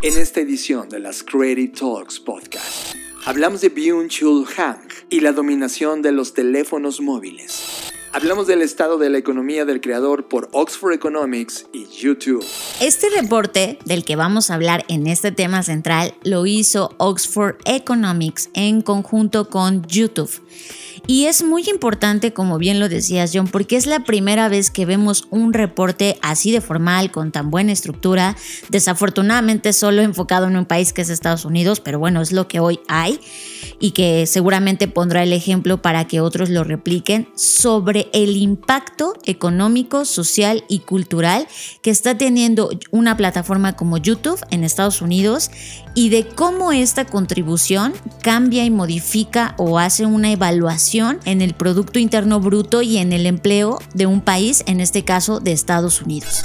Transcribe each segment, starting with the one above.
En esta edición de las Creative Talks Podcast, hablamos de Byung-Chul Han y la dominación de los teléfonos móviles. Hablamos del estado de la economía del creador por Oxford Economics y YouTube. Este reporte del que vamos a hablar en este tema central lo hizo Oxford Economics en conjunto con YouTube. Y es muy importante, como bien lo decías John, porque es la primera vez que vemos un reporte así de formal, con tan buena estructura, desafortunadamente solo enfocado en un país que es Estados Unidos, pero bueno, es lo que hoy hay y que seguramente pondrá el ejemplo para que otros lo repliquen sobre el impacto económico, social y cultural que está teniendo una plataforma como YouTube en Estados Unidos y de cómo esta contribución cambia y modifica o hace una evaluación en el Producto Interno Bruto y en el empleo de un país, en este caso de Estados Unidos.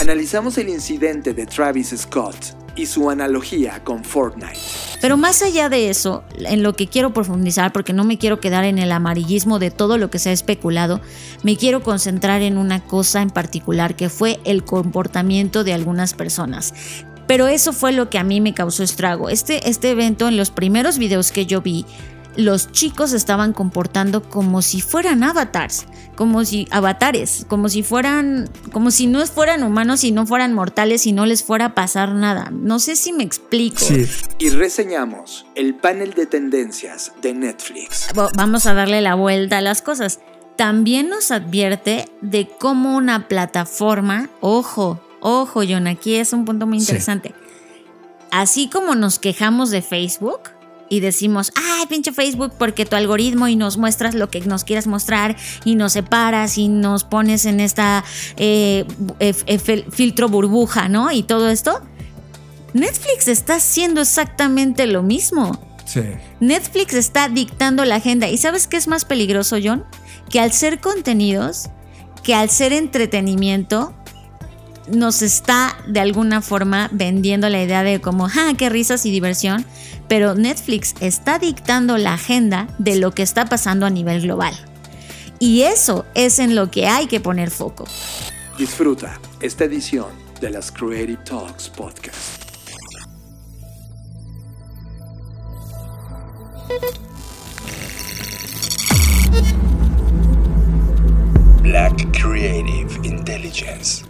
Analizamos el incidente de Travis Scott y su analogía con Fortnite. Pero más allá de eso, en lo que quiero profundizar, porque no me quiero quedar en el amarillismo de todo lo que se ha especulado, me quiero concentrar en una cosa en particular, que fue el comportamiento de algunas personas. Pero eso fue lo que a mí me causó estrago. Este, este evento, en los primeros videos que yo vi, los chicos estaban comportando como si fueran avatars, como si avatares, como si fueran, como si no fueran humanos y no fueran mortales y no les fuera a pasar nada. No sé si me explico. Sí. Y reseñamos el panel de tendencias de Netflix. Vamos a darle la vuelta a las cosas. También nos advierte de cómo una plataforma, ojo, Ojo, John, aquí es un punto muy interesante. Así como nos quejamos de Facebook y decimos, ay, pinche Facebook, porque tu algoritmo y nos muestras lo que nos quieras mostrar y nos separas y nos pones en esta eh, filtro burbuja, ¿no? Y todo esto. Netflix está haciendo exactamente lo mismo. Sí. Netflix está dictando la agenda. ¿Y sabes qué es más peligroso, John? Que al ser contenidos, que al ser entretenimiento, nos está de alguna forma vendiendo la idea de como, ¡ah, qué risas y diversión! Pero Netflix está dictando la agenda de lo que está pasando a nivel global. Y eso es en lo que hay que poner foco. Disfruta esta edición de las Creative Talks Podcast. Black Creative Intelligence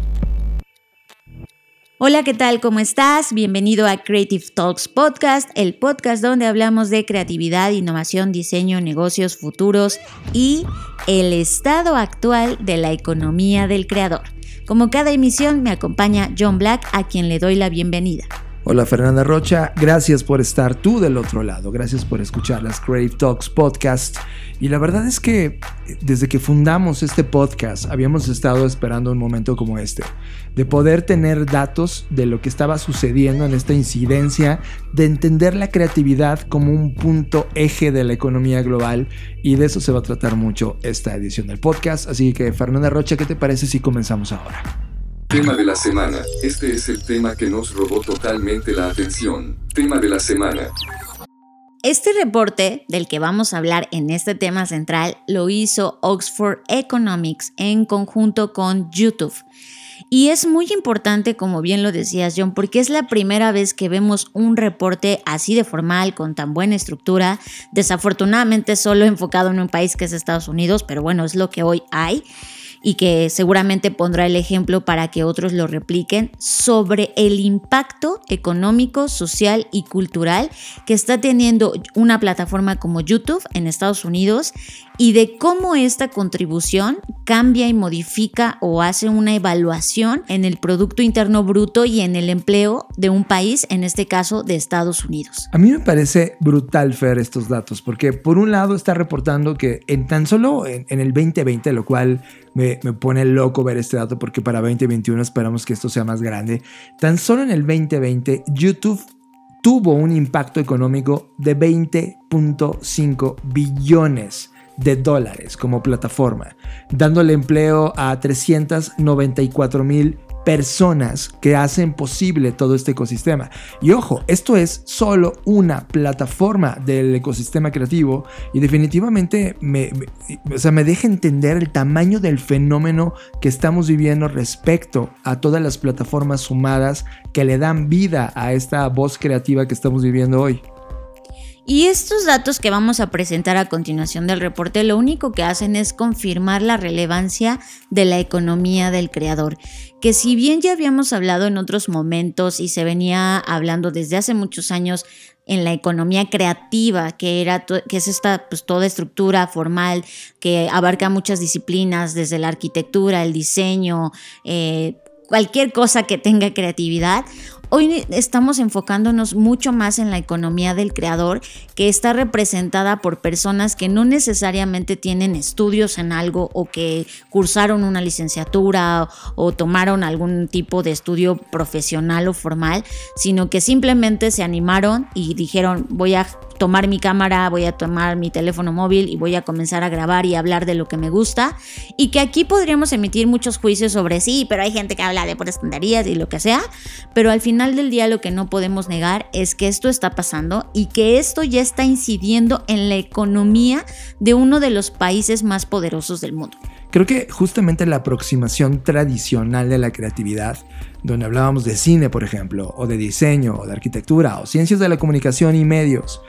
Hola, ¿qué tal? ¿Cómo estás? Bienvenido a Creative Talks Podcast, el podcast donde hablamos de creatividad, innovación, diseño, negocios futuros y el estado actual de la economía del creador. Como cada emisión me acompaña John Black, a quien le doy la bienvenida. Hola Fernanda Rocha, gracias por estar tú del otro lado, gracias por escuchar las Creative Talks Podcast. Y la verdad es que desde que fundamos este podcast habíamos estado esperando un momento como este, de poder tener datos de lo que estaba sucediendo en esta incidencia, de entender la creatividad como un punto eje de la economía global y de eso se va a tratar mucho esta edición del podcast. Así que Fernanda Rocha, ¿qué te parece si comenzamos ahora? Tema de la semana. Este es el tema que nos robó totalmente la atención. Tema de la semana. Este reporte del que vamos a hablar en este tema central lo hizo Oxford Economics en conjunto con YouTube. Y es muy importante, como bien lo decías John, porque es la primera vez que vemos un reporte así de formal, con tan buena estructura, desafortunadamente solo enfocado en un país que es Estados Unidos, pero bueno, es lo que hoy hay y que seguramente pondrá el ejemplo para que otros lo repliquen sobre el impacto económico, social y cultural que está teniendo una plataforma como YouTube en Estados Unidos y de cómo esta contribución cambia y modifica o hace una evaluación en el Producto Interno Bruto y en el empleo de un país, en este caso de Estados Unidos. A mí me parece brutal, Fer, estos datos, porque por un lado está reportando que en tan solo en, el 2020, lo cual me, me, pone loco ver este dato porque para 2021 esperamos que esto sea más grande, tan solo en el 2020 YouTube tuvo un impacto económico de 20.5 billones de dólares como plataforma, dándole empleo a 394 mil personas que hacen posible todo este ecosistema. Y ojo, esto es solo una plataforma del ecosistema creativo y definitivamente me, sea, me deja entender el tamaño del fenómeno que estamos viviendo respecto a todas las plataformas sumadas que le dan vida a esta voz creativa que estamos viviendo hoy. Y estos datos que vamos a presentar a continuación del reporte lo único que hacen es confirmar la relevancia de la economía del creador, que si bien ya habíamos hablado en otros momentos y se venía hablando desde hace muchos años en la economía creativa, que, era que es esta pues, toda estructura formal que abarca muchas disciplinas, desde la arquitectura, el diseño, eh, cualquier cosa que tenga creatividad. Hoy estamos enfocándonos mucho más en la economía del creador, que está representada por personas que no necesariamente tienen estudios en algo o que cursaron una licenciatura o, tomaron algún tipo de estudio profesional o formal, sino que simplemente se animaron y dijeron voy a tomar mi cámara, voy a tomar mi teléfono móvil y voy a comenzar a grabar y hablar de lo que me gusta. Y que aquí podríamos emitir muchos juicios sobre sí, pero hay gente que habla de puras tonterías y lo que sea. Pero al final del día lo que no podemos negar es que esto está pasando y que esto ya está incidiendo en la economía de uno de los países más poderosos del mundo. Creo que justamente la aproximación tradicional de la creatividad, donde hablábamos de cine, por ejemplo, o de diseño, o de arquitectura, o ciencias de la comunicación y medios,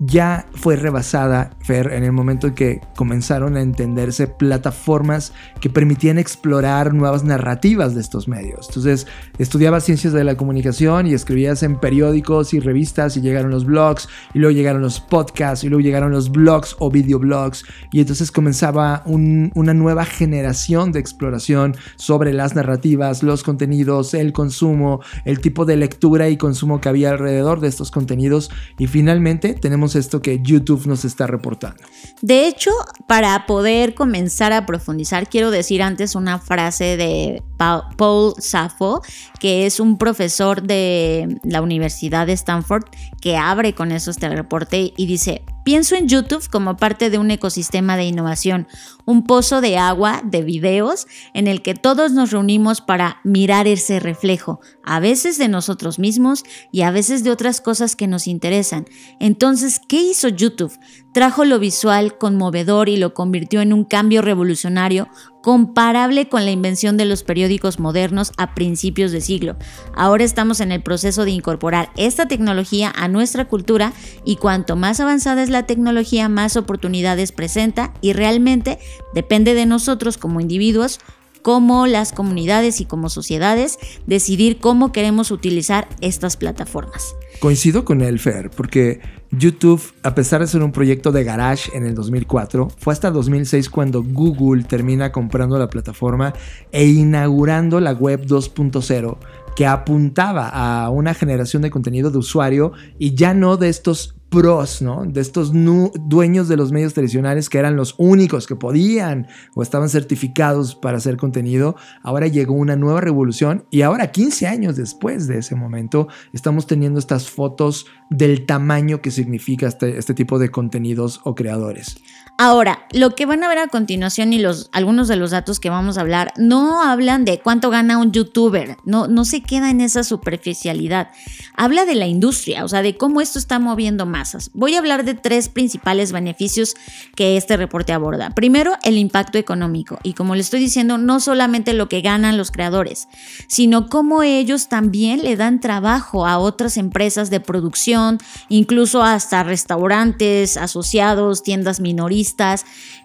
ya fue rebasada, Fer, en el momento en que comenzaron a entenderse plataformas que permitían explorar nuevas narrativas de estos medios. Entonces, estudiabas ciencias de la comunicación y escribías en periódicos y revistas y llegaron los blogs, y luego llegaron los podcasts, y luego llegaron los blogs o videoblogs, y entonces comenzaba una nueva generación de exploración sobre las narrativas, los contenidos, el consumo, el tipo de lectura y consumo que había alrededor de estos contenidos, y finalmente tenemos esto que YouTube nos está reportando. De hecho, para poder comenzar a profundizar, quiero decir antes una frase de Paul Saffo, que es un profesor de la Universidad de Stanford, que abre con eso este reporte y dice, Pienso en YouTube como parte de un ecosistema de innovación, un pozo de agua de videos en el que todos nos reunimos para mirar ese reflejo, a veces de nosotros mismos y a veces de otras cosas que nos interesan. Entonces, ¿qué hizo YouTube? Trajo lo visual conmovedor y lo convirtió en un cambio revolucionario comparable con la invención de los periódicos modernos a principios de siglo. Ahora estamos en el proceso de incorporar esta tecnología a nuestra cultura y cuanto más avanzada es la tecnología, más oportunidades presenta y realmente depende de nosotros como individuos como las comunidades y como sociedades decidir cómo queremos utilizar estas plataformas. Coincido con el Fer, porque YouTube, a pesar de ser un proyecto de garage en el 2004, fue hasta 2006 cuando Google termina comprando la plataforma e inaugurando la web 2.0 que apuntaba a una generación de contenido de usuario y ya no de estos pros, ¿no? De estos dueños de los medios tradicionales que eran los únicos que podían o estaban certificados para hacer contenido. Ahora llegó una nueva revolución y ahora 15 años después de ese momento estamos teniendo estas fotos del tamaño que significa este, este tipo de contenidos o creadores. Ahora, lo que van a ver a continuación y algunos de los datos que vamos a hablar no hablan de cuánto gana un youtuber, no, no se queda en esa superficialidad. Habla de la industria, o sea, de cómo esto está moviendo masas. Voy a hablar de tres principales beneficios que este reporte aborda. Primero, el impacto económico. Y como le estoy diciendo, no solamente lo que ganan los creadores, sino cómo ellos también le dan trabajo a otras empresas de producción, incluso hasta restaurantes asociados, tiendas minoristas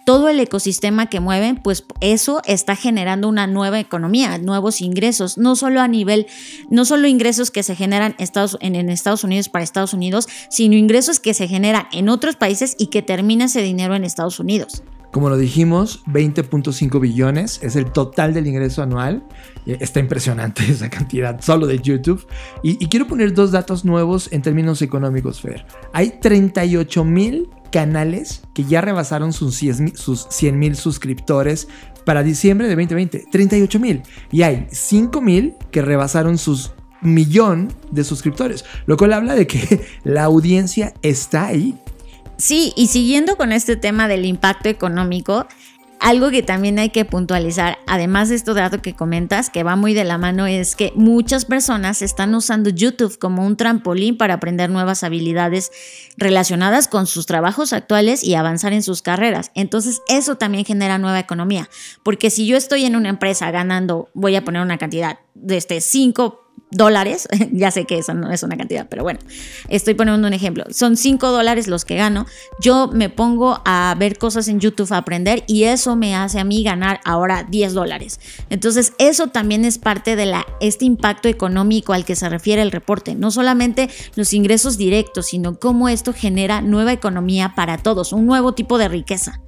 todo el ecosistema que mueven, pues eso está generando una nueva economía, nuevos ingresos, no solo a nivel, no solo ingresos que se generan Estados, en, Estados Unidos para Estados Unidos, sino ingresos que se generan en otros países y que termina ese dinero en Estados Unidos. Como lo dijimos, 20.5 billones es el total del ingreso anual. Eh, está impresionante esa cantidad solo de YouTube. Y, y quiero poner dos datos nuevos en términos económicos, Fer. Hay 38 mil canales que ya rebasaron sus 100 mil suscriptores para diciembre de 2020. 38 mil. Y hay 5 mil que rebasaron sus millón de suscriptores, lo cual habla de que la audiencia está ahí. Sí, y siguiendo con este tema del impacto económico, algo que también hay que puntualizar, además de esto dato que comentas, que va muy de la mano, es que muchas personas están usando YouTube como un trampolín para aprender nuevas habilidades relacionadas con sus trabajos actuales y avanzar en sus carreras. Entonces, eso también genera nueva economía, porque si yo estoy en una empresa ganando, voy a poner una cantidad de este 5 dólares, ya sé que eso no es una cantidad, pero bueno, estoy poniendo un ejemplo, son 5 dólares los que gano, yo me pongo a ver cosas en YouTube, a aprender y eso me hace a mí ganar ahora 10 dólares. Entonces eso también es parte de la, este impacto económico al que se refiere el reporte, no solamente los ingresos directos, sino cómo esto genera nueva economía para todos, un nuevo tipo de riqueza.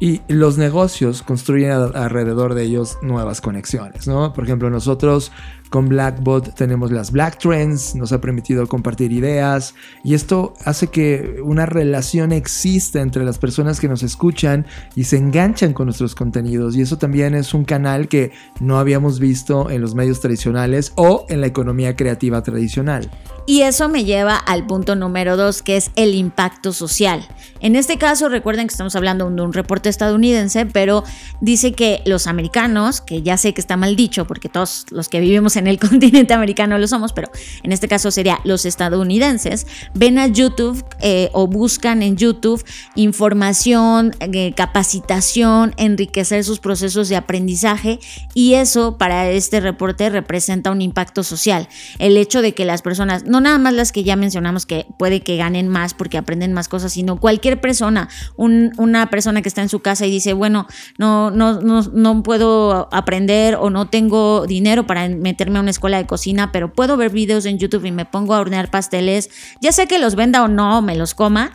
Y los negocios construyen alrededor de ellos nuevas conexiones, ¿no? Por ejemplo, nosotros con Blackbot tenemos las Black Trends, nos ha permitido compartir ideas y esto hace que una relación exista entre las personas que nos escuchan y se enganchan con nuestros contenidos y eso también es un canal que no habíamos visto en los medios tradicionales o en la economía creativa tradicional. Y eso me lleva al punto número dos, que es el impacto social. En este caso, recuerden que estamos hablando de un reporte estadounidense, pero dice que los americanos, que ya sé que está mal dicho, porque todos los que vivimos en el continente americano lo somos, pero en este caso sería los estadounidenses, ven a YouTube eh, o buscan en YouTube información, eh, capacitación, enriquecer sus procesos de aprendizaje y eso para este reporte representa un impacto social. El hecho de que las personas no nada más las que ya mencionamos que puede que ganen más porque aprenden más cosas, sino cualquier persona, una persona que está en su casa y dice, bueno, no, no, no, no puedo aprender o no tengo dinero para a una escuela de cocina, pero puedo ver videos en YouTube y me pongo a hornear pasteles, ya sé que los venda o no, me los coma,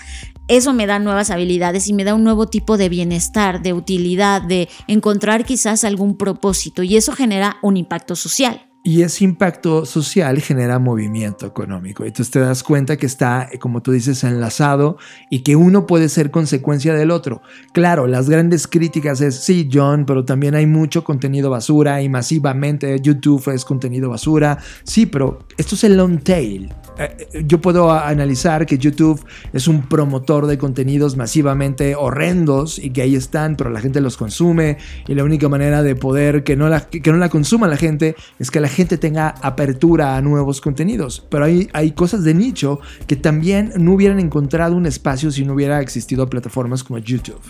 eso me da nuevas habilidades y me da un nuevo tipo de bienestar, de utilidad, de encontrar quizás algún propósito y eso genera un impacto social. Y ese impacto social genera movimiento económico. Entonces te das cuenta que está, como tú dices, enlazado y que uno puede ser consecuencia del otro. Claro, las grandes críticas es, sí, John, pero también hay mucho contenido basura y masivamente YouTube es contenido basura. Sí, pero esto es el long tail. Eh, yo puedo analizar que YouTube es un promotor de contenidos masivamente horrendos y que ahí están, pero la gente los consume y la única manera de poder que no la, que no la consuma la gente es que la gente tenga apertura a nuevos contenidos. Pero hay, hay cosas de nicho que también no hubieran encontrado un espacio si no hubiera existido plataformas como YouTube.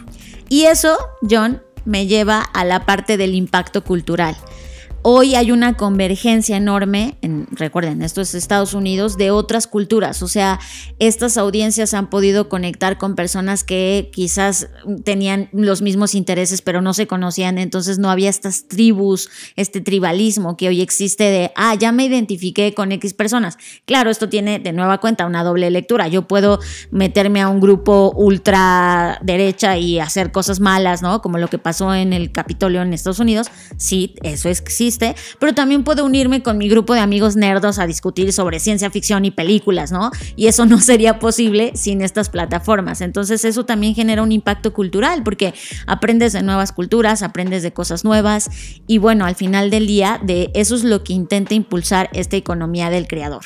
Y eso, John, me lleva a la parte del impacto cultural. Hoy hay una convergencia enorme, en, recuerden, esto es Estados Unidos, de otras culturas. O sea, estas audiencias han podido conectar con personas que quizás tenían los mismos intereses, pero no se conocían. Entonces no había estas tribus, este tribalismo que hoy existe de, ah, ya me identifiqué con X personas. Claro, esto tiene de nueva cuenta una doble lectura. Yo puedo meterme a un grupo ultra derecha y hacer cosas malas, ¿no? Como lo que pasó en el Capitolio en Estados Unidos. Sí, eso existe pero también puedo unirme con mi grupo de amigos nerdos a discutir sobre ciencia ficción y películas, ¿no? Y eso no sería posible sin estas plataformas. Entonces eso también genera un impacto cultural porque aprendes de nuevas culturas, aprendes de cosas nuevas y bueno, al final del día de eso es lo que intenta impulsar esta economía del creador.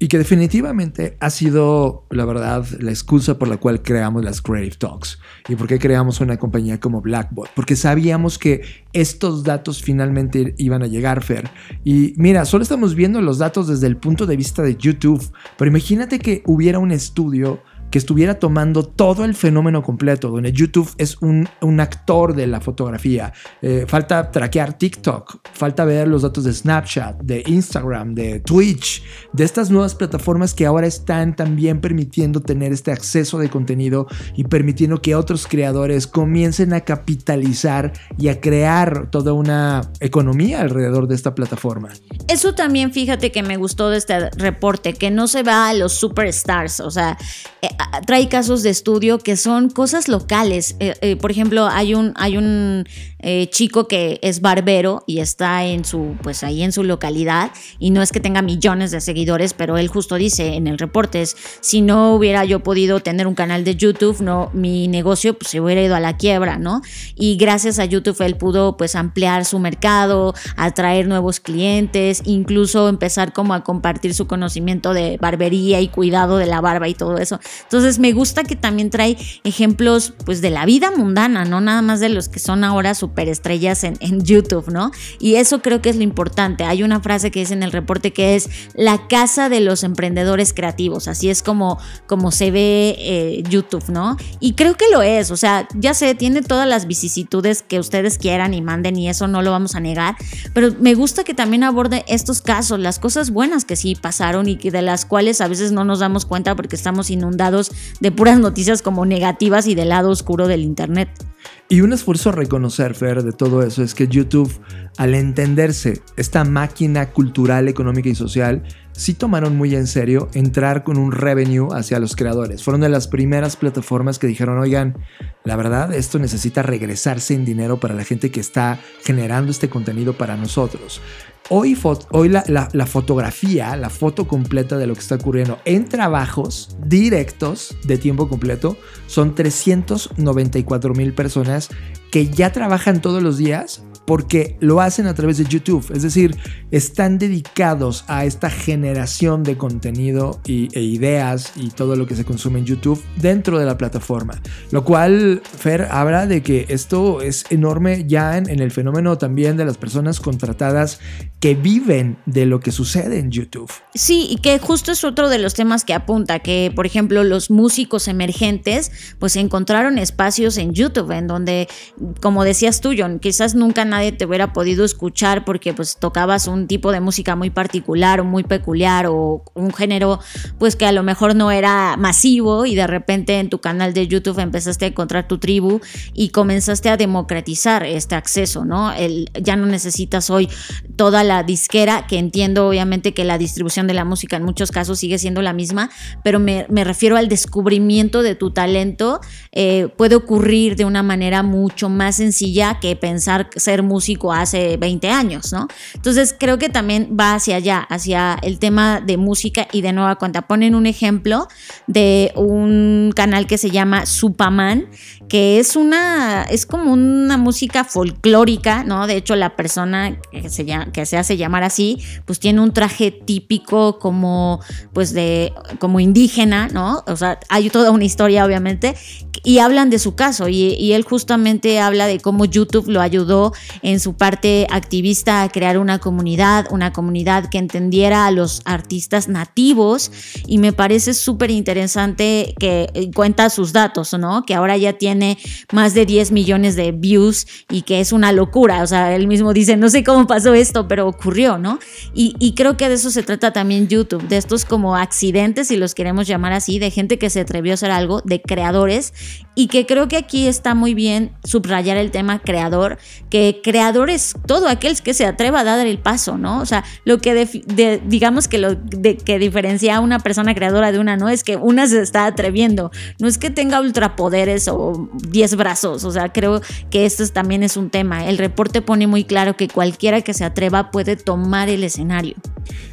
Y que definitivamente ha sido, la verdad, la excusa por la cual creamos las Creative Talks. ¿Y por qué creamos una compañía como Blackbot? Porque sabíamos que estos datos finalmente iban a llegar, Fer. Y mira, solo estamos viendo los datos desde el punto de vista de YouTube. Pero imagínate que hubiera un estudio que estuviera tomando todo el fenómeno completo, donde YouTube es un, actor de la fotografía. Eh, falta traquear TikTok, falta ver los datos de Snapchat, de Instagram, de Twitch, de estas nuevas plataformas que ahora están también permitiendo tener este acceso de contenido y permitiendo que otros creadores comiencen a capitalizar y a crear toda una economía alrededor de esta plataforma. Eso también fíjate que me gustó de este reporte, que no se va a los superstars, o sea, eh, trae casos de estudio que son cosas locales. Eh, eh, por ejemplo, hay un, hay un eh, chico que es barbero y está en su, pues ahí en su localidad y no es que tenga millones de seguidores, pero él justo dice en el reporte es, si no hubiera yo podido tener un canal de YouTube, no, mi negocio pues, se hubiera ido a la quiebra, ¿no? Y gracias a YouTube él pudo pues ampliar su mercado, atraer nuevos clientes, incluso empezar como a compartir su conocimiento de barbería y cuidado de la barba y todo eso. Entonces me gusta que también trae ejemplos pues de la vida mundana, no nada más de los que son ahora superestrellas en, en YouTube, ¿no? Y eso creo que es lo importante. Hay una frase que dice en el reporte que es la casa de los emprendedores creativos, así es como, como se ve eh, YouTube, ¿no? Y creo que lo es, o sea, ya sé, tiene todas las vicisitudes que ustedes quieran y manden y eso no lo vamos a negar, pero me gusta que también aborde estos casos, las cosas buenas que sí pasaron y que de las cuales a veces no nos damos cuenta porque estamos inundados de puras noticias como negativas y del lado oscuro del Internet. Y un esfuerzo a reconocer, Fer, de todo eso es que YouTube, al entenderse esta máquina cultural, económica y social, sí tomaron muy en serio entrar con un revenue hacia los creadores. Fueron de las primeras plataformas que dijeron, oigan, la verdad, esto necesita regresarse en dinero para la gente que está generando este contenido para nosotros. Hoy, hoy la, la, fotografía, la foto completa de lo que está ocurriendo en trabajos directos de tiempo completo son 394 mil personas que ya trabajan todos los días porque lo hacen a través de YouTube. Es decir, están dedicados a esta generación de contenido y, e ideas y todo lo que se consume en YouTube dentro de la plataforma. Lo cual, Fer, habla de que esto es enorme ya en, el fenómeno también de las personas contratadas que viven de lo que sucede en YouTube. Sí, y que justo es otro de los temas que apunta, que por ejemplo los músicos emergentes pues encontraron espacios en YouTube en donde, como decías tú, John, quizás nunca nadie te hubiera podido escuchar porque pues tocabas un tipo de música muy particular o muy peculiar o un género pues que a lo mejor no era masivo y de repente en tu canal de YouTube empezaste a encontrar tu tribu y comenzaste a democratizar este acceso, ¿no? El, ya no necesitas hoy toda la disquera, que entiendo obviamente que la distribución de la música en muchos casos sigue siendo la misma, pero me, refiero al descubrimiento de tu talento, eh, puede ocurrir de una manera mucho más sencilla que pensar ser músico hace 20 años, ¿no? Entonces creo que también va hacia allá, hacia el tema de música y de nueva cuenta. Ponen un ejemplo de un canal que se llama Supaman, que es una, es como una música folclórica, ¿no? De hecho, la persona que se, hace llamar así, pues tiene un traje típico como, pues de, como indígena, ¿no? O sea, hay toda una historia, obviamente, y hablan de su caso, y, y él justamente habla de cómo YouTube lo ayudó en su parte activista a crear una comunidad, una comunidad que entendiera a los artistas nativos, y me parece súper interesante que cuenta sus datos, ¿no? Que ahora ya tiene más de 10 millones de views y que es una locura. O sea, él mismo dice, no sé cómo pasó esto, pero ocurrió, ¿no? Y, y creo que de eso se trata también YouTube, de estos como accidentes, si los queremos llamar así, de gente que se atrevió a hacer algo, de creadores, y que creo que aquí está muy bien subrayar el tema creador, que creador es todo aquel que se atreva a dar el paso, ¿no? O sea, lo que digamos que lo que diferencia a una persona creadora de una no es que una se está atreviendo, no es que tenga ultrapoderes o 10 brazos. O sea, creo que esto también es un tema. El reporte pone muy claro que cualquiera que se atreva puede tomar el escenario.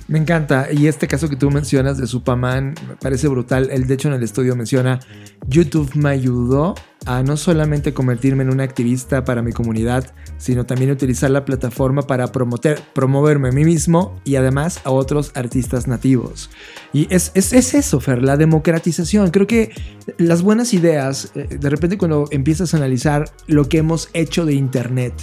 Me encanta. Y este caso que tú mencionas de Superman me parece brutal. Él, de hecho, en el estudio menciona, YouTube me ayudó a no solamente convertirme en un activista para mi comunidad, sino también utilizar la plataforma para promover, promoverme a mí mismo y además a otros artistas nativos. Y es, es, eso, Fer, la democratización. Creo que las buenas ideas, eh, de repente cuando empiezas a analizar lo que hemos hecho de Internet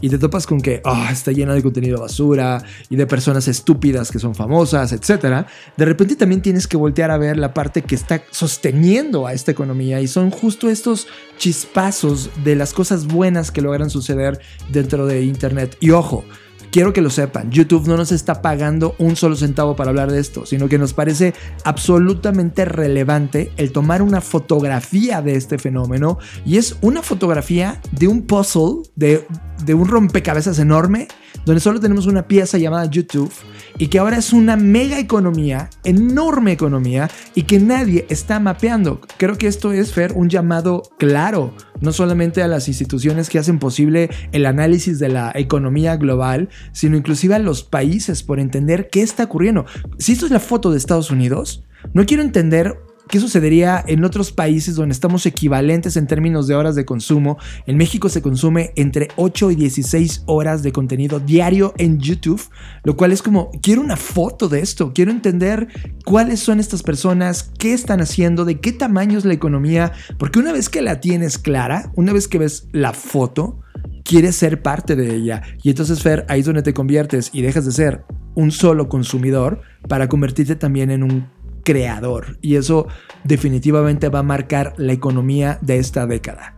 y te topas con que oh, está llena de contenido basura y de personas estúpidas que son famosas, etc., de repente también tienes que voltear a ver la parte que está sosteniendo a esta economía y son justo estos chispazos de las cosas buenas que logran suceder dentro de Internet. Y ojo, quiero que lo sepan, YouTube no nos está pagando un solo centavo para hablar de esto, sino que nos parece absolutamente relevante el tomar una fotografía de este fenómeno y es una fotografía de un puzzle, de, de un rompecabezas enorme donde solo tenemos una pieza llamada YouTube y que ahora es una mega economía, enorme economía y que nadie está mapeando. Creo que esto es, Fer, un llamado claro, no solamente a las instituciones que hacen posible el análisis de la economía global, sino inclusive a los países por entender qué está ocurriendo. Si esto es la foto de Estados Unidos, no quiero entender ¿Qué sucedería en otros países donde estamos equivalentes en términos de horas de consumo? En México se consume entre 8 y 16 horas de contenido diario en YouTube, lo cual es como, quiero una foto de esto, quiero entender cuáles son estas personas, qué están haciendo, de qué tamaño es la economía, porque una vez que la tienes clara, una vez que ves la foto, quieres ser parte de ella. Y entonces, Fer, ahí es donde te conviertes y dejas de ser un solo consumidor para convertirte también en un creador. Y eso definitivamente va a marcar la economía de esta década.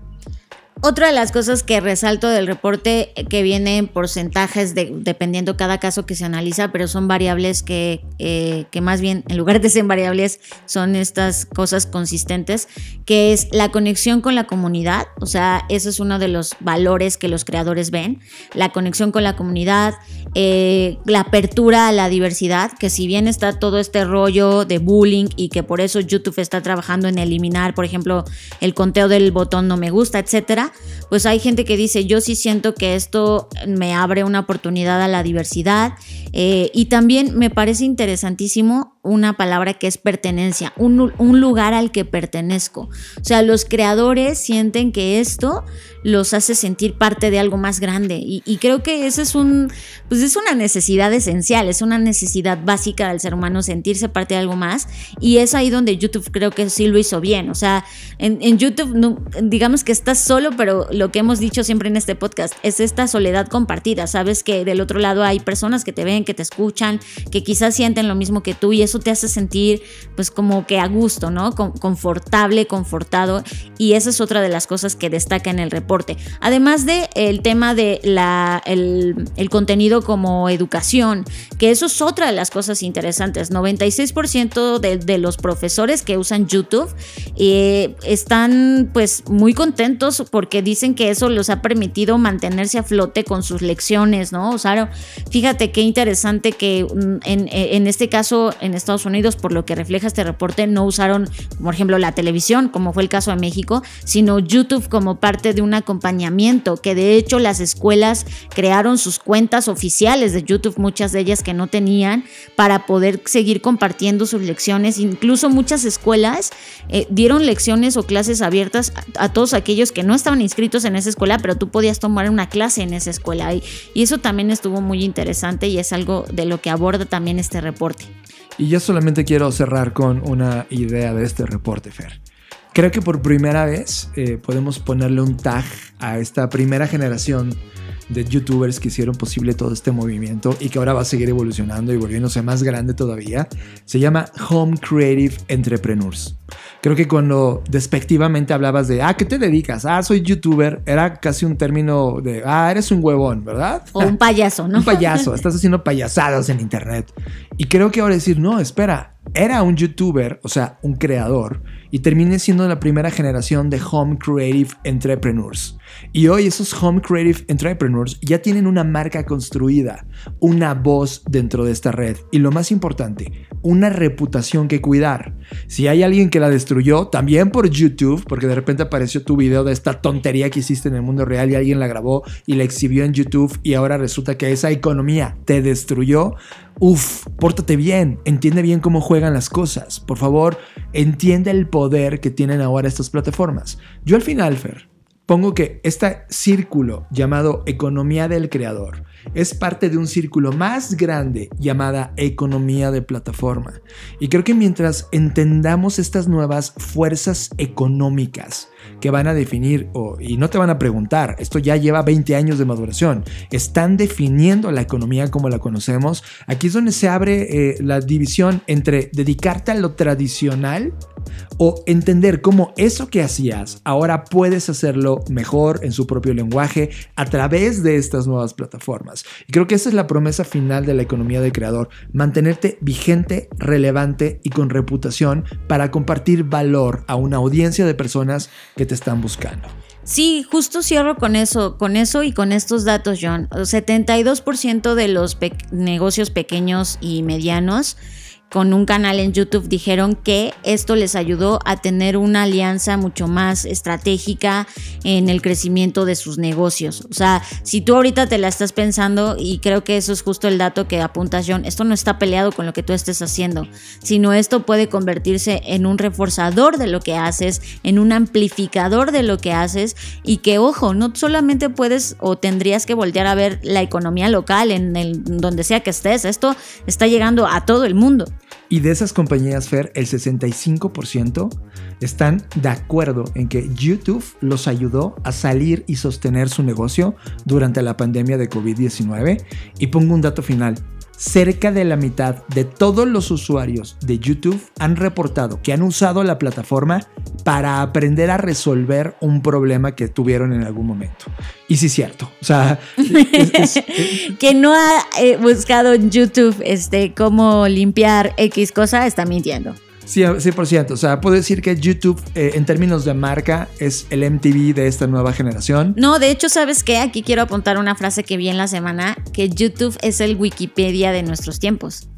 Otra de las cosas que resalto del reporte que viene en porcentajes de, dependiendo cada caso que se analiza, pero son variables que, eh, que más bien en lugar de ser variables son estas cosas consistentes, que es la conexión con la comunidad, o sea, eso es uno de los valores que los creadores ven, la conexión con la comunidad, eh, la apertura a la diversidad, que si bien está todo este rollo de bullying y que por eso YouTube está trabajando en eliminar, por ejemplo, el conteo del botón no me gusta, etcétera, pues hay gente que dice, yo sí siento que esto me abre una oportunidad a la diversidad eh, y también me parece interesantísimo una palabra que es pertenencia, un, un, lugar al que pertenezco. O sea, los creadores sienten que esto los hace sentir parte de algo más grande y, y, creo que eso es un, pues es una necesidad esencial, es una necesidad básica del ser humano sentirse parte de algo más y es ahí donde YouTube creo que sí lo hizo bien. O sea, en, en YouTube no, digamos que estás solo, pero lo que hemos dicho siempre en este podcast es esta soledad compartida. Sabes que del otro lado hay personas que te ven, que te escuchan, que quizás sienten lo mismo que tú y eso te hace sentir pues como que a gusto, ¿no? Confortable, confortado y esa es otra de las cosas que destaca en el reporte. Además de el tema de la, el, contenido como educación, que eso es otra de las cosas interesantes. 96% de, de, los profesores que usan YouTube eh, están pues muy contentos porque dicen que eso los ha permitido mantenerse a flote con sus lecciones, ¿no? O sea, fíjate qué interesante que mm, en, en este caso en Estados Unidos, por lo que refleja este reporte, no usaron, por ejemplo, la televisión, como fue el caso de México, sino YouTube como parte de un acompañamiento, que de hecho las escuelas crearon sus cuentas oficiales de YouTube, muchas de ellas que no tenían, para poder seguir compartiendo sus lecciones. Incluso muchas escuelas eh, dieron lecciones o clases abiertas a, a, todos aquellos que no estaban inscritos en esa escuela, pero tú podías tomar una clase en esa escuela. Y, y eso también estuvo muy interesante y es algo de lo que aborda también este reporte. Y yo solamente quiero cerrar con una idea de este reporte, Fer. Creo que por primera vez eh, podemos ponerle un tag a esta primera generación de youtubers que hicieron posible todo este movimiento y que ahora va a seguir evolucionando y volviéndose más grande todavía. Se llama Home Creative Entrepreneurs. Creo que cuando despectivamente hablabas de, ah, ¿qué te dedicas? Ah, soy youtuber, era casi un término de, ah, eres un huevón, ¿verdad? O un payaso, ¿no? un payaso, estás haciendo payasadas en internet. Y creo que ahora decir, no, espera, era un youtuber, o sea, un creador, y terminé siendo la primera generación de Home Creative Entrepreneurs. Y hoy esos Home Creative Entrepreneurs ya tienen una marca construida, una voz dentro de esta red y lo más importante, una reputación que cuidar. Si hay alguien que la también por YouTube, porque de repente apareció tu video de esta tontería que hiciste en el mundo real y alguien la grabó y la exhibió en YouTube y ahora resulta que esa economía te destruyó, Uf, pórtate bien, entiende bien cómo juegan las cosas. Por favor, entiende el poder que tienen ahora estas plataformas. Yo al final, Fer, pongo que este círculo llamado economía del creador es parte de un círculo más grande llamada economía de plataforma. Y creo que mientras entendamos estas nuevas fuerzas económicas que van a definir, oh, y no te van a preguntar, esto ya lleva 20 años de maduración, están definiendo la economía como la conocemos, aquí es donde se abre eh, la división entre dedicarte a lo tradicional o entender cómo eso que hacías ahora puedes hacerlo mejor en su propio lenguaje a través de estas nuevas plataformas. Y creo que esa es la promesa final de la economía del creador, mantenerte vigente, relevante y con reputación para compartir valor a una audiencia de personas que te están buscando. Sí, justo cierro con eso, con eso y con estos datos, John. 72% de los negocios pequeños y medianos con un canal en YouTube dijeron que esto les ayudó a tener una alianza mucho más estratégica en el crecimiento de sus negocios. O sea, si tú ahorita te la estás pensando, y creo que eso es justo el dato que apunta John, esto no está peleado con lo que tú estés haciendo, sino esto puede convertirse en un reforzador de lo que haces, en un amplificador de lo que haces, y que, ojo, no solamente puedes o tendrías que voltear a ver la economía local en el, donde sea que estés, esto está llegando a todo el mundo. Y de esas compañías, Fer, el 65% están de acuerdo en que YouTube los ayudó a salir y sostener su negocio durante la pandemia de COVID-19. Y pongo un dato final cerca de la mitad de todos los usuarios de YouTube han reportado que han usado la plataforma para aprender a resolver un problema que tuvieron en algún momento. Y sí cierto. O sea, que no ha eh, buscado en YouTube este, cómo limpiar X cosa, está mintiendo. Sí, 100%. O sea, puedo decir que YouTube, eh, en términos de marca, es el MTV de esta nueva generación. No, de hecho, ¿sabes qué? Aquí quiero apuntar una frase que vi en la semana, que YouTube es el Wikipedia de nuestros tiempos.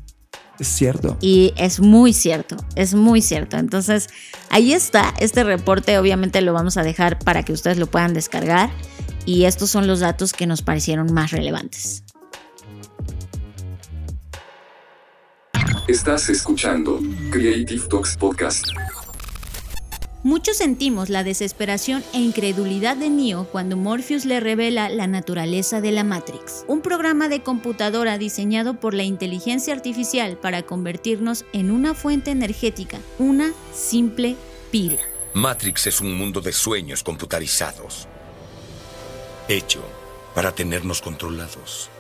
Es cierto. Y es muy cierto, es muy cierto. Entonces, ahí está, este reporte obviamente lo vamos a dejar para que ustedes lo puedan descargar. Y estos son los datos que nos parecieron más relevantes. Estás escuchando Creative Talks Podcast. Muchos sentimos la desesperación e incredulidad de Neo cuando Morpheus le revela la naturaleza de la Matrix, un programa de computadora diseñado por la inteligencia artificial para convertirnos en una fuente energética, una simple pila. Matrix es un mundo de sueños computarizados, hecho para tenernos controlados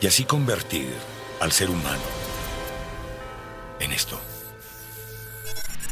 y así convertir al ser humano en esto.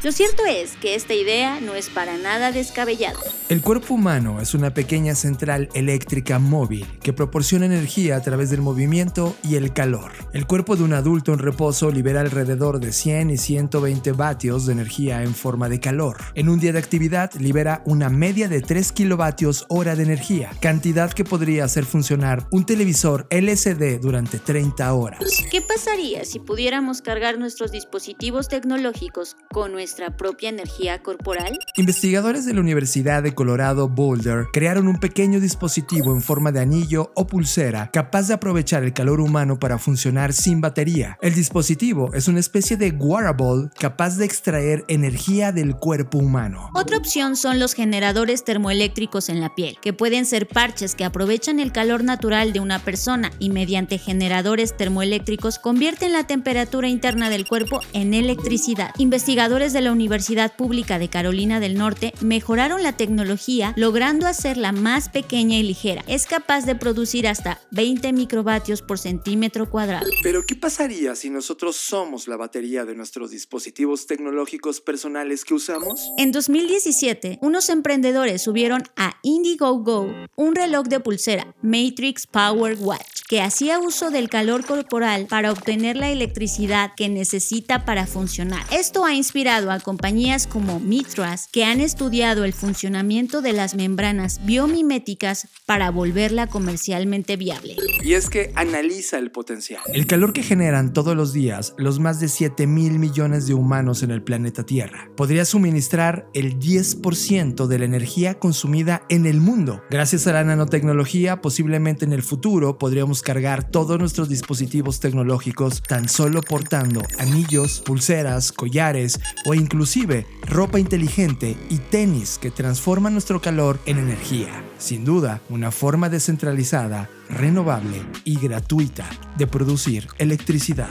Lo cierto es que esta idea no es para nada descabellada. El cuerpo humano es una pequeña central eléctrica móvil que proporciona energía a través del movimiento y el calor. El cuerpo de un adulto en reposo libera alrededor de 100 y 120 vatios de energía en forma de calor. En un día de actividad libera una media de 3 kilovatios hora de energía, cantidad que podría hacer funcionar un televisor LCD durante 30 horas. ¿Qué pasaría si pudiéramos cargar nuestros dispositivos tecnológicos con nuestra nuestra propia energía corporal? Investigadores de la Universidad de Colorado Boulder crearon un pequeño dispositivo en forma de anillo o pulsera capaz de aprovechar el calor humano para funcionar sin batería. El dispositivo es una especie de wearable capaz de extraer energía del cuerpo humano. Otra opción son los generadores termoeléctricos en la piel, que pueden ser parches que aprovechan el calor natural de una persona y mediante generadores termoeléctricos convierten la temperatura interna del cuerpo en electricidad. Investigadores de la Universidad Pública de Carolina del Norte mejoraron la tecnología logrando hacerla más pequeña y ligera. Es capaz de producir hasta 20 microvatios por centímetro cuadrado. Pero ¿qué pasaría si nosotros somos la batería de nuestros dispositivos tecnológicos personales que usamos? En 2017, unos emprendedores subieron a Indiegogo un reloj de pulsera Matrix Power Watch que hacía uso del calor corporal para obtener la electricidad que necesita para funcionar. Esto ha inspirado a compañías como Mitras que han estudiado el funcionamiento de las membranas biomiméticas para volverla comercialmente viable. Y es que analiza el potencial. El calor que generan todos los días los más de 7 mil millones de humanos en el planeta Tierra podría suministrar el 10% de la energía consumida en el mundo. Gracias a la nanotecnología, posiblemente en el futuro podríamos cargar todos nuestros dispositivos tecnológicos tan solo portando anillos, pulseras, collares o inclusive ropa inteligente y tenis que transforman nuestro calor en energía. Sin duda, una forma descentralizada, renovable y gratuita de producir electricidad.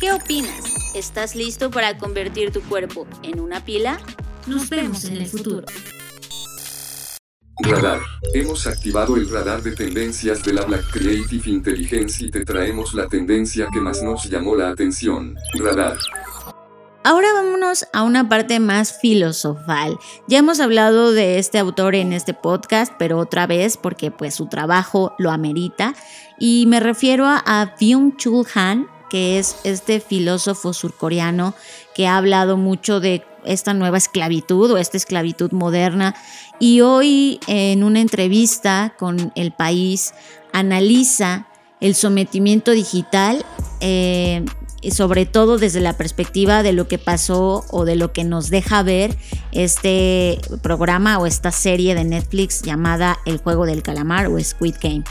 ¿Qué opinas? ¿Estás listo para convertir tu cuerpo en una pila? Nos vemos en el futuro. Radar. Hemos activado el radar de tendencias de la Black Creative Intelligence y te traemos la tendencia que más nos llamó la atención. Radar. Ahora vámonos a una parte más filosofal. Ya hemos hablado de este autor en este podcast, pero otra vez porque pues su trabajo lo amerita. Y me refiero a Byung-Chul Han, que es este filósofo surcoreano que ha hablado mucho de esta nueva esclavitud o esta esclavitud moderna. Y hoy en una entrevista con El País analiza el sometimiento digital eh, sobre todo desde la perspectiva de lo que pasó o de lo que nos deja ver este programa o esta serie de Netflix llamada El juego del calamar o Squid Game.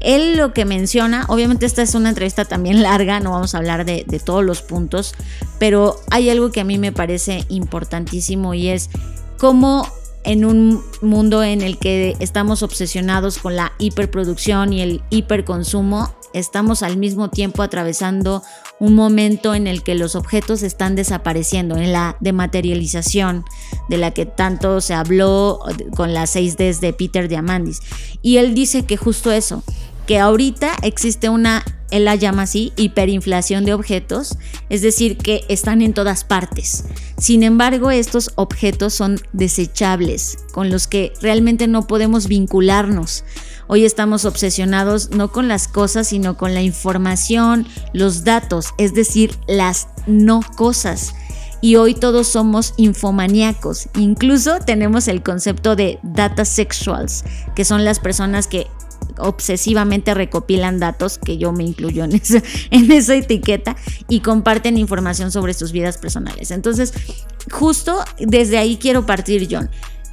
Él lo que menciona, obviamente esta es una entrevista también larga, no vamos a hablar de, de todos los puntos, pero hay algo que a mí me parece importantísimo y es cómo en un mundo en el que estamos obsesionados con la hiperproducción y el hiperconsumo, estamos al mismo tiempo atravesando un momento en el que los objetos están desapareciendo, en la dematerialización de la que tanto se habló con las 6Ds de Peter Diamandis. Y él dice que justo eso, que ahorita existe una, él la llama así, hiperinflación de objetos, es decir, que están en todas partes. Sin embargo, estos objetos son desechables, con los que realmente no podemos vincularnos. Hoy estamos obsesionados no con las cosas, sino con la información, los datos, es decir, las no cosas. Y hoy todos somos infomaníacos. Incluso tenemos el concepto de data sexuals, que son las personas que obsesivamente recopilan datos, que yo me incluyo en esa, en esa etiqueta, y comparten información sobre sus vidas personales. Entonces, justo desde ahí quiero partir, John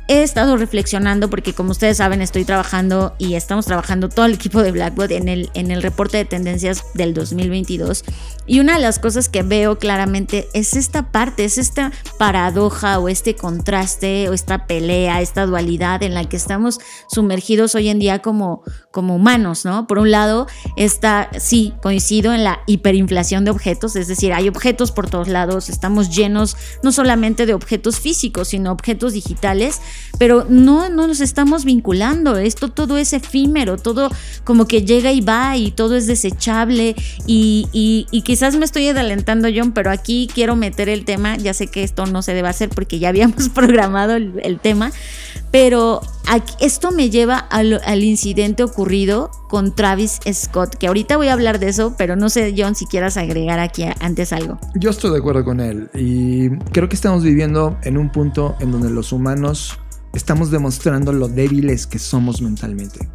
he estado reflexionando porque como ustedes saben estoy trabajando y estamos trabajando todo el equipo de Blackboard en el, en el reporte de tendencias del 2022 y una de las cosas que veo claramente es esta parte, es esta paradoja o este contraste o esta pelea, esta dualidad en la que estamos sumergidos hoy en día como, como humanos, ¿no? Por un lado, está, sí, coincido en la hiperinflación de objetos, es decir, hay objetos por todos lados, estamos llenos no solamente de objetos físicos, sino objetos digitales pero no, no nos estamos vinculando, esto todo es efímero, todo como que llega y va y todo es desechable y, y, quizás me estoy adelantando John, pero aquí quiero meter el tema, ya sé que esto no se debe hacer porque ya habíamos programado el, tema, pero esto me lleva al, al, incidente ocurrido con Travis Scott, que ahorita voy a hablar de eso, pero no sé, John, si quieras agregar aquí antes algo. Yo estoy de acuerdo con él y creo que estamos viviendo en un punto en donde los humanos estamos demostrando lo débiles que somos mentalmente.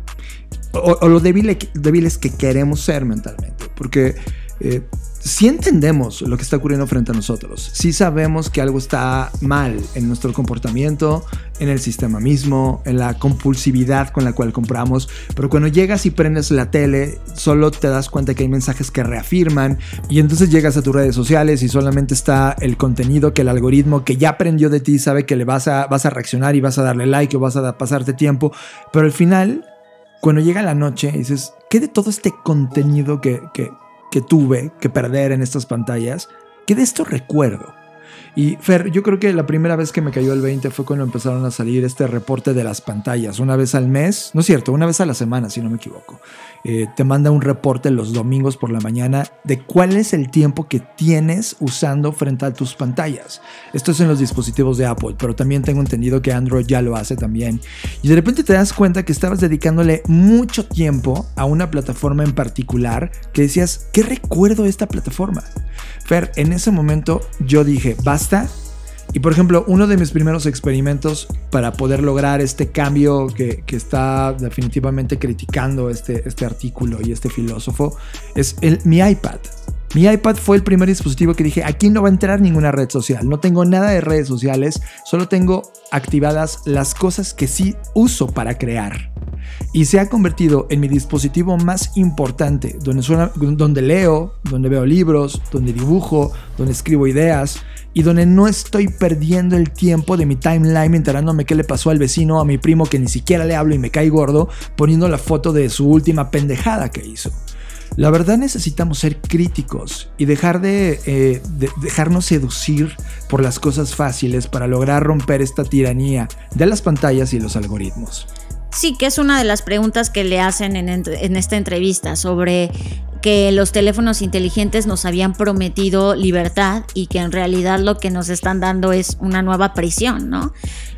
O, lo débiles, débiles que queremos ser mentalmente. Porque eh, si entendemos lo que está ocurriendo frente a nosotros, si sabemos que algo está mal en nuestro comportamiento, en el sistema mismo, en la compulsividad con la cual compramos, pero cuando llegas y prendes la tele, solo te das cuenta que hay mensajes que reafirman y entonces llegas a tus redes sociales y solamente está el contenido que el algoritmo que ya aprendió de ti sabe que le vas a, vas a reaccionar y vas a darle like o vas a pasarte tiempo, pero al final, cuando llega la noche, dices, ¿qué de todo este contenido que que tuve que perder en estas pantallas, que de esto recuerdo. Y Fer, yo creo que la primera vez que me cayó el 20 fue cuando empezaron a salir este reporte de las pantallas, una vez al mes, no es cierto, una vez a la semana, si no me equivoco. Eh, te manda un reporte los domingos por la mañana de cuál es el tiempo que tienes usando frente a tus pantallas. Esto es en los dispositivos de Apple, pero también tengo entendido que Android ya lo hace también. Y de repente te das cuenta que estabas dedicándole mucho tiempo a una plataforma en particular que decías, ¿qué recuerdo esta plataforma? Fer, en ese momento yo dije, basta, y por ejemplo, uno de mis primeros experimentos para poder lograr este cambio que, está definitivamente criticando este, este artículo y este filósofo es el, mi iPad. Mi iPad fue el primer dispositivo que dije, aquí no va a entrar ninguna red social, no tengo nada de redes sociales, solo tengo activadas las cosas que sí uso para crear. Y se ha convertido en mi dispositivo más importante, donde, donde leo, donde veo libros, donde dibujo, donde escribo ideas y donde no estoy perdiendo el tiempo de mi timeline enterándome qué le pasó al vecino, a mi primo que ni siquiera le hablo y me cae gordo, poniendo la foto de su última pendejada que hizo. La verdad necesitamos ser críticos y dejar de, eh, dejarnos seducir por las cosas fáciles para lograr romper esta tiranía de las pantallas y los algoritmos. Sí, que es una de las preguntas que le hacen en, en esta entrevista sobre que los teléfonos inteligentes nos habían prometido libertad y que en realidad lo que nos están dando es una nueva prisión, ¿no?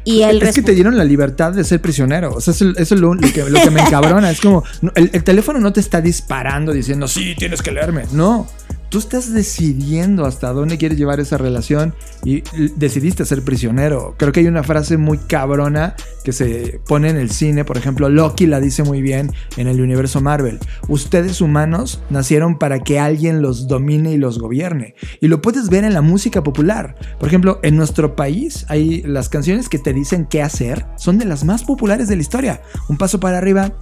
Y el es que te dieron la libertad de ser prisionero. O sea, eso, es lo, que, me encabrona. Es como, el, teléfono no te está disparando diciendo, sí, tienes que leerme. No. Tú estás decidiendo hasta dónde quieres llevar esa relación y decidiste ser prisionero. Creo que hay una frase muy cabrona que se pone en el cine, por ejemplo, Loki la dice muy bien en el universo Marvel. Ustedes humanos nacieron para que alguien los domine y los gobierne. Y lo puedes ver en la música popular. Por ejemplo, en nuestro país hay las canciones que te dicen qué hacer, son de las más populares de la historia. Un paso para arriba,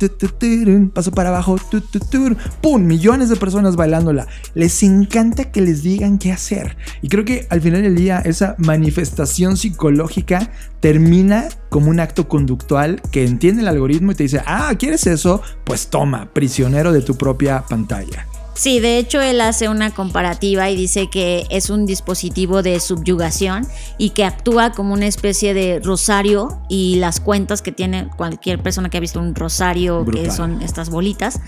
un paso para abajo, ¡pum! Millones de personas bailándola. Les encanta que les digan qué hacer. Y creo que al final del día esa manifestación psicológica termina como un acto conductual que entiende el algoritmo y te dice, ah, ¿quieres eso? Pues toma, prisionero de tu propia pantalla. Sí, de hecho él hace una comparativa y dice que es un dispositivo de subyugación y que actúa como una especie de rosario y las cuentas que tiene cualquier persona que ha visto un rosario, que son estas bolitas,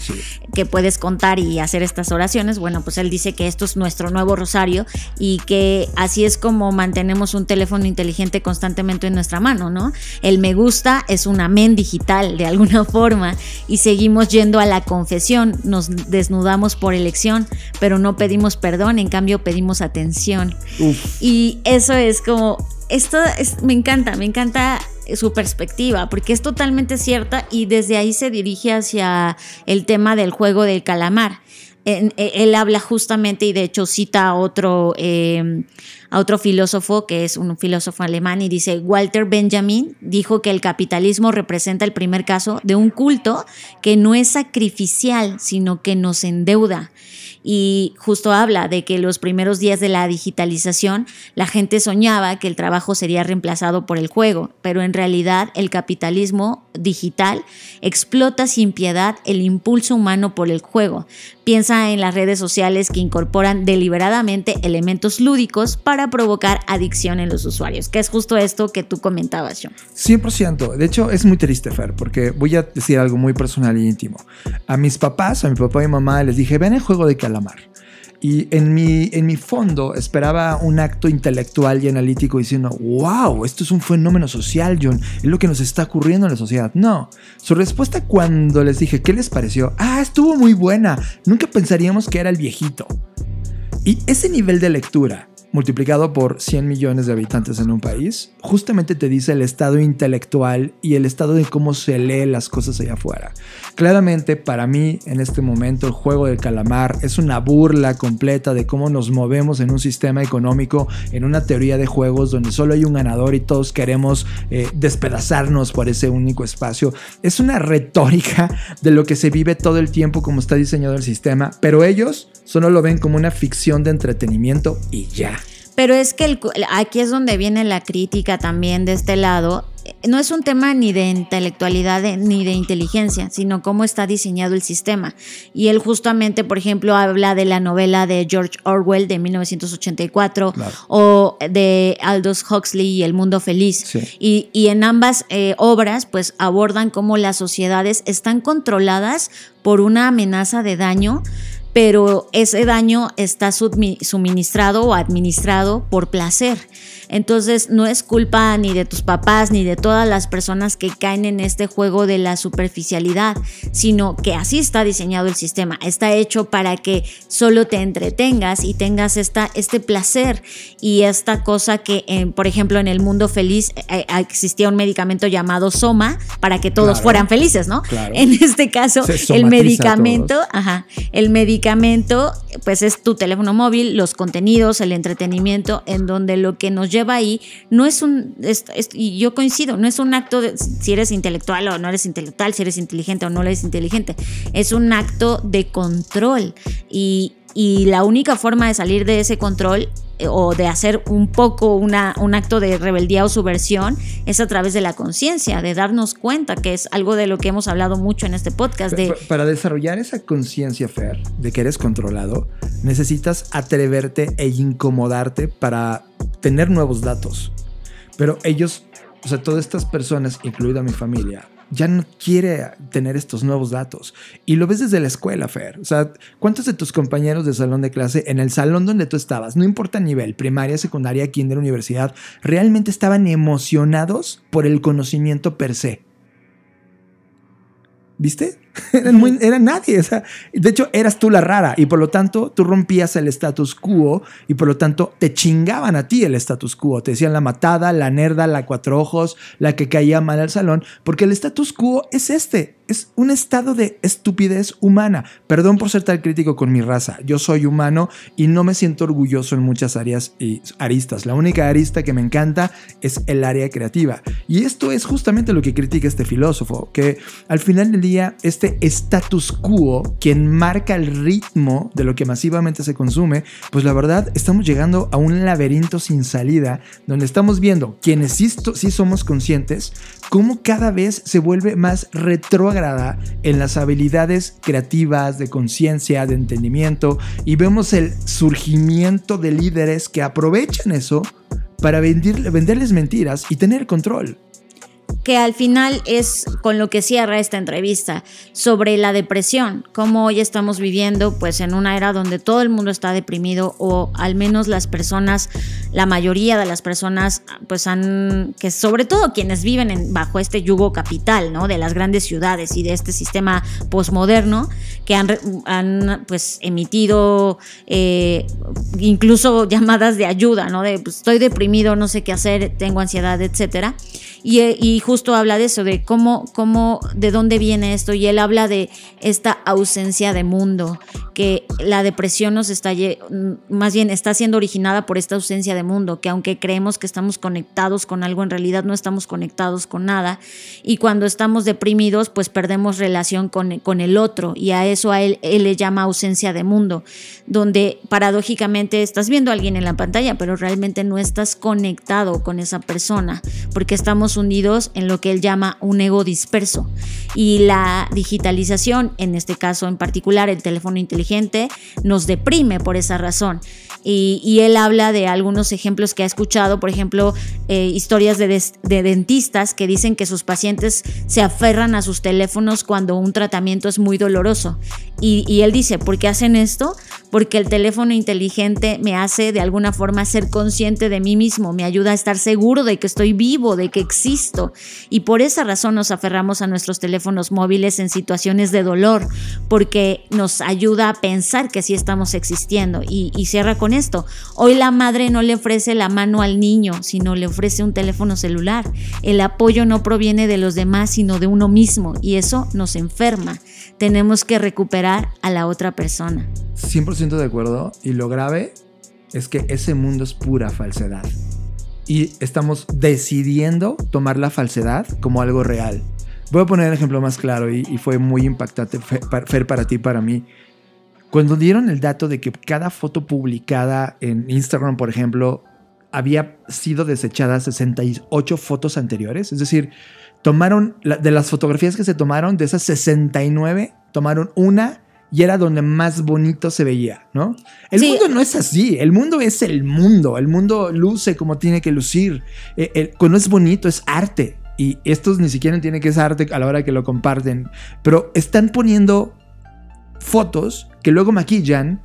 que puedes contar y hacer estas oraciones. Bueno, pues él dice que esto es nuestro nuevo rosario y que así es como mantenemos un teléfono inteligente constantemente en nuestra mano, ¿no? El me gusta es un amén digital de alguna forma y seguimos yendo a la confesión, nos desnudamos por el elección, pero no pedimos perdón, en cambio pedimos atención. Y eso es como, esto me encanta, me encanta su perspectiva, porque es totalmente cierta y desde ahí se dirige hacia el tema del juego del calamar. E, él habla justamente y de hecho cita a otro, em, a otro filósofo que es un filósofo alemán y dice, Walter Benjamin dijo que el capitalismo representa el primer caso de un culto que no es sacrificial, sino que nos endeuda y justo habla de que los primeros días de la digitalización la gente soñaba que el trabajo sería reemplazado por el juego, pero en realidad el capitalismo digital explota sin piedad el impulso humano por el juego. Piensa en las redes sociales que incorporan deliberadamente elementos lúdicos para provocar adicción en los usuarios, que es justo esto que tú comentabas, John. 100%. De hecho, es muy triste, Fer, porque voy a decir algo muy personal y íntimo. A mis papás, a mi papá y mamá, les dije, ven el juego de calamar. Y en mi, en mi fondo esperaba un acto intelectual y analítico diciendo, wow, esto es un fenómeno social, John, es lo que nos está ocurriendo en la sociedad. No, su respuesta cuando les dije, ¿qué les pareció? Ah, estuvo muy buena, nunca pensaríamos que era el viejito. Y ese nivel de lectura multiplicado por 100 millones de habitantes en un país, justamente te dice el estado intelectual y el estado de cómo se lee las cosas allá afuera. Claramente, para mí, en este momento, el juego del calamar es una burla completa de cómo nos movemos en un sistema económico, en una teoría de juegos donde solo hay un ganador y todos queremos eh, despedazarnos por ese único espacio. Es una retórica de lo que se vive todo el tiempo como está diseñado el sistema, pero ellos solo lo ven como una ficción de entretenimiento y ya. Pero es que aquí es donde viene la crítica también de este lado. No es un tema ni de intelectualidad ni de inteligencia, sino cómo está diseñado el sistema. Y él justamente, por ejemplo, habla de la novela de George Orwell de 1984 o de Aldous Huxley y El Mundo Feliz. Y, en ambas eh, obras, pues abordan cómo las sociedades están controladas por una amenaza de daño pero ese daño está suministrado o administrado por placer. Entonces no es culpa ni de tus papás ni de todas las personas que caen en este juego de la superficialidad, sino que así está diseñado el sistema. Está hecho para que solo te entretengas y tengas esta, este placer y esta cosa que, por ejemplo, en el mundo feliz eh, eh, existía un medicamento llamado Soma para que todos fueran felices, ¿no? En este caso, el medicamento, ajá, el medicamento, pues es tu teléfono móvil, los contenidos, el entretenimiento, en donde lo que nos lleva ahí no es un, y yo coincido, no es un acto de si eres intelectual o no eres intelectual, si eres inteligente o no eres inteligente, es un acto de control. Y, y la única forma de salir de ese control eh, o de hacer un poco una, un acto de rebeldía o subversión es a través de la conciencia, de darnos cuenta, que es algo de lo que hemos hablado mucho en este podcast. De... Para desarrollar esa conciencia, Fer, de que eres controlado, necesitas atreverte e incomodarte para tener nuevos datos. Pero ellos, o sea, todas estas personas, incluida mi familia, ya no quiere tener estos nuevos datos. Y lo ves desde la escuela, Fer. O sea, ¿cuántos de tus compañeros de salón de clase en el salón donde tú estabas, no importa nivel, primaria, secundaria, kinder, universidad, realmente estaban emocionados por el conocimiento per se? ¿Viste? Eran, muy, eran nadie. O sea, de hecho, eras tú la rara y por lo tanto tú rompías el status quo y por lo tanto te chingaban a ti el status quo. Te decían la matada, la nerda, la cuatro ojos, la que caía mal al salón, porque el status quo es este. Es un estado de estupidez humana. Perdón por ser tan crítico con mi raza. Yo soy humano y no me siento orgulloso en muchas áreas y aristas. La única arista que me encanta es el área creativa. Y esto es justamente lo que critica este filósofo, que al final del día este status quo, quien marca el ritmo de lo que masivamente se consume, pues la verdad estamos llegando a un laberinto sin salida donde estamos viendo quienes sí, sí somos conscientes cómo cada vez se vuelve más retrógrado en las habilidades creativas, de conciencia, de entendimiento, y vemos el surgimiento de líderes que aprovechan eso para venderles mentiras y tener control que al final es con lo que cierra esta entrevista, sobre la depresión, cómo hoy estamos viviendo pues en una era donde todo el mundo está deprimido o al menos las personas, la mayoría de las personas pues han, que sobre todo quienes viven bajo este yugo capital, ¿no? De las grandes ciudades y de este sistema posmoderno que han, han pues emitido eh, incluso llamadas de ayuda, ¿no? De pues, estoy deprimido, no sé qué hacer, tengo ansiedad, etcétera. Y, y, justo habla de eso, de cómo, cómo, de dónde viene esto. Y él habla de esta ausencia de mundo, que la depresión nos está, más bien está siendo originada por esta ausencia de mundo, que aunque creemos que estamos conectados con algo, en realidad no estamos conectados con nada. Y cuando estamos deprimidos, pues perdemos relación con, con el otro. Y a eso a él, él le llama ausencia de mundo, donde paradójicamente estás viendo a alguien en la pantalla, pero realmente no estás conectado con esa persona, porque estamos unidos en lo que él llama un ego disperso. Y la digitalización, en este caso en particular el teléfono inteligente, nos deprime por esa razón. Y, él habla de algunos ejemplos que ha escuchado, por ejemplo, eh, historias de, de dentistas que dicen que sus pacientes se aferran a sus teléfonos cuando un tratamiento es muy doloroso. Y, y él dice, ¿por qué hacen esto? Porque el teléfono inteligente me hace de alguna forma ser consciente de mí mismo, me ayuda a estar seguro de que estoy vivo, de que existo. Y por esa razón nos aferramos a nuestros teléfonos móviles en situaciones de dolor, porque nos ayuda pensar que sí estamos existiendo. Y, y cierra con esto. Hoy la madre no le ofrece la mano al niño, sino le ofrece un teléfono celular. El apoyo no proviene de los demás, sino de uno mismo, y eso nos enferma. Tenemos que recuperar a la otra persona. 100% de acuerdo, y lo grave es que ese mundo es pura falsedad. Y estamos decidiendo tomar la falsedad como algo real. Voy a poner el ejemplo más claro y, y fue muy impactante, Fer, para ti, para mí. Cuando dieron el dato de que cada foto publicada en Instagram, por ejemplo, había sido desechada 68 fotos anteriores, es decir, tomaron de las fotografías que se tomaron, de esas 69, tomaron una y era donde más bonito se veía, ¿no? El mundo no es así, el mundo es el mundo, el mundo luce como tiene que lucir. Eh, cuando es bonito es arte y estos ni siquiera tienen que ser arte a la hora que lo comparten, pero están poniendo fotos que luego maquillan,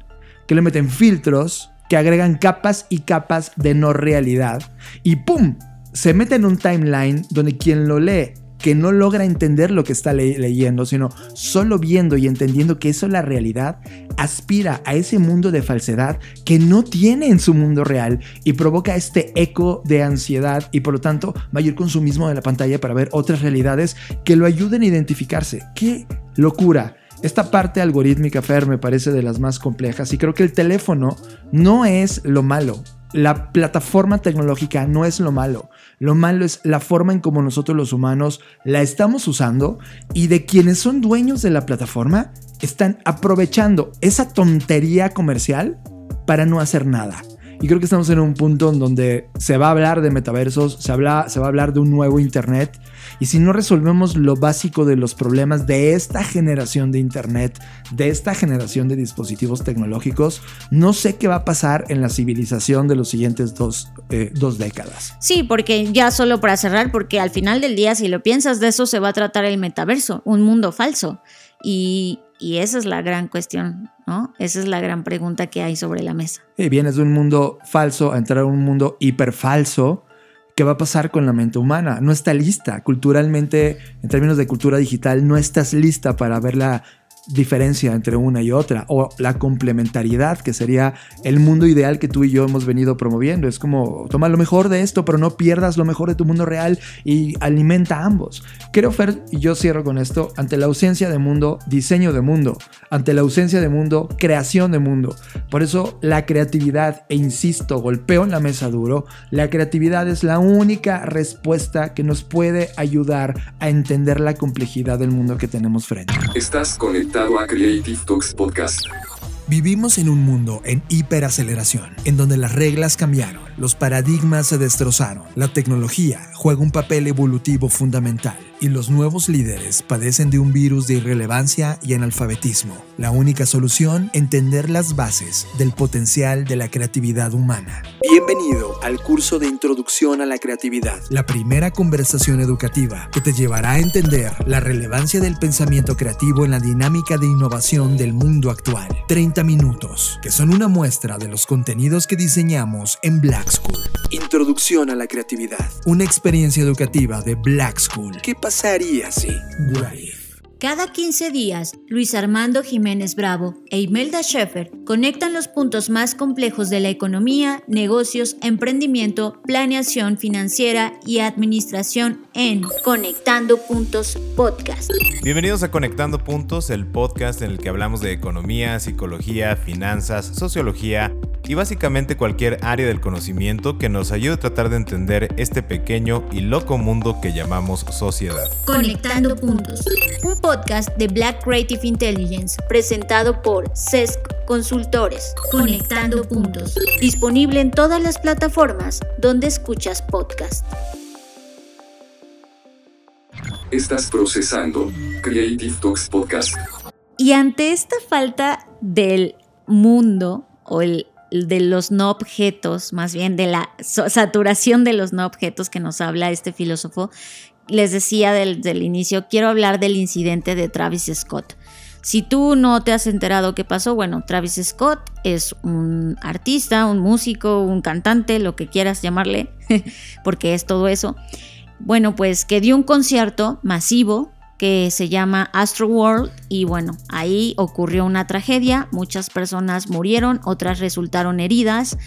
que le meten filtros, que agregan capas y capas de no realidad. Y ¡pum! Se mete en un timeline donde quien lo lee, que no logra entender lo que está leyendo, sino solo viendo y entendiendo que eso es la realidad, aspira a ese mundo de falsedad que no tiene en su mundo real y provoca este eco de ansiedad y por lo tanto mayor consumismo de la pantalla para ver otras realidades que lo ayuden a identificarse. ¡Qué locura! Esta parte algorítmica, Fer, me parece de las más complejas y creo que el teléfono no es lo malo. La plataforma tecnológica no es lo malo. Lo malo es la forma en cómo nosotros los humanos la estamos usando y de quienes son dueños de la plataforma están aprovechando esa tontería comercial para no hacer nada. Y creo que estamos en un punto en donde se va a hablar de metaversos, se va a hablar de un nuevo Internet. Y si no resolvemos lo básico de los problemas de esta generación de Internet, de esta generación de dispositivos tecnológicos, no sé qué va a pasar en la civilización de los siguientes dos, eh, dos décadas. Sí, porque ya solo para cerrar, porque al final del día, si lo piensas de eso, se va a tratar el metaverso, un mundo falso. Y, y esa es la gran cuestión, ¿no? Esa es la gran pregunta que hay sobre la mesa. Y vienes de un mundo falso a entrar a un mundo hiperfalso ¿qué va a pasar con la mente humana? No está lista. Culturalmente, en términos de cultura digital, no estás lista para verla diferencia entre una y otra o la complementariedad que sería el mundo ideal que tú y yo hemos venido promoviendo. Es como toma lo mejor de esto, pero no pierdas lo mejor de tu mundo real y alimenta ambos. Creo, Fer, y yo cierro con esto, ante la ausencia de mundo, diseño de mundo, ante la ausencia de mundo, creación de mundo. Por eso la creatividad, e insisto, golpeo en la mesa duro, la creatividad es la única respuesta que nos puede ayudar a entender la complejidad del mundo que tenemos frente. Estás conectado a Creative Talks Podcast. Vivimos en un mundo en hiperaceleración, en donde las reglas cambiaron, los paradigmas se destrozaron, la tecnología juega un papel evolutivo fundamental y los nuevos líderes padecen de un virus de irrelevancia y analfabetismo. La única solución, entender las bases del potencial de la creatividad humana. Bienvenido al curso de Introducción a la Creatividad, la primera conversación educativa que te llevará a entender la relevancia del pensamiento creativo en la dinámica de innovación del mundo actual. 30 minutos, que son una muestra de los contenidos que diseñamos en Black Introducción a la Creatividad, una experiencia educativa de Black School. ¿Qué pasaría si? Cada 15 días, Luis Armando Jiménez Bravo e Imelda Schaeffer conectan los puntos más complejos de la economía, negocios, emprendimiento, planeación financiera y administración en Conectando Puntos Podcast. Bienvenidos a Conectando Puntos, el podcast en el que hablamos de economía, psicología, finanzas, sociología y básicamente cualquier área del conocimiento que nos ayude a tratar de entender este pequeño y loco mundo que llamamos sociedad. Conectando Puntos, un podcast de Black Creative Intelligence presentado por CESC Consultores. Conectando Puntos, disponible en todas las plataformas donde escuchas podcast. Estás procesando Creative Talks Podcast. Y ante esta falta del mundo o el de los no objetos, más bien de la saturación de los no objetos que nos habla este filósofo, les decía desde el inicio, quiero hablar del incidente de Travis Scott. Si tú no te has enterado qué pasó, bueno, Travis Scott es un artista, un músico, un cantante, lo que quieras llamarle, porque es todo eso. Bueno, pues que dio un concierto masivo que se llama Astro World y bueno, ahí ocurrió una tragedia, muchas personas murieron, otras resultaron heridas,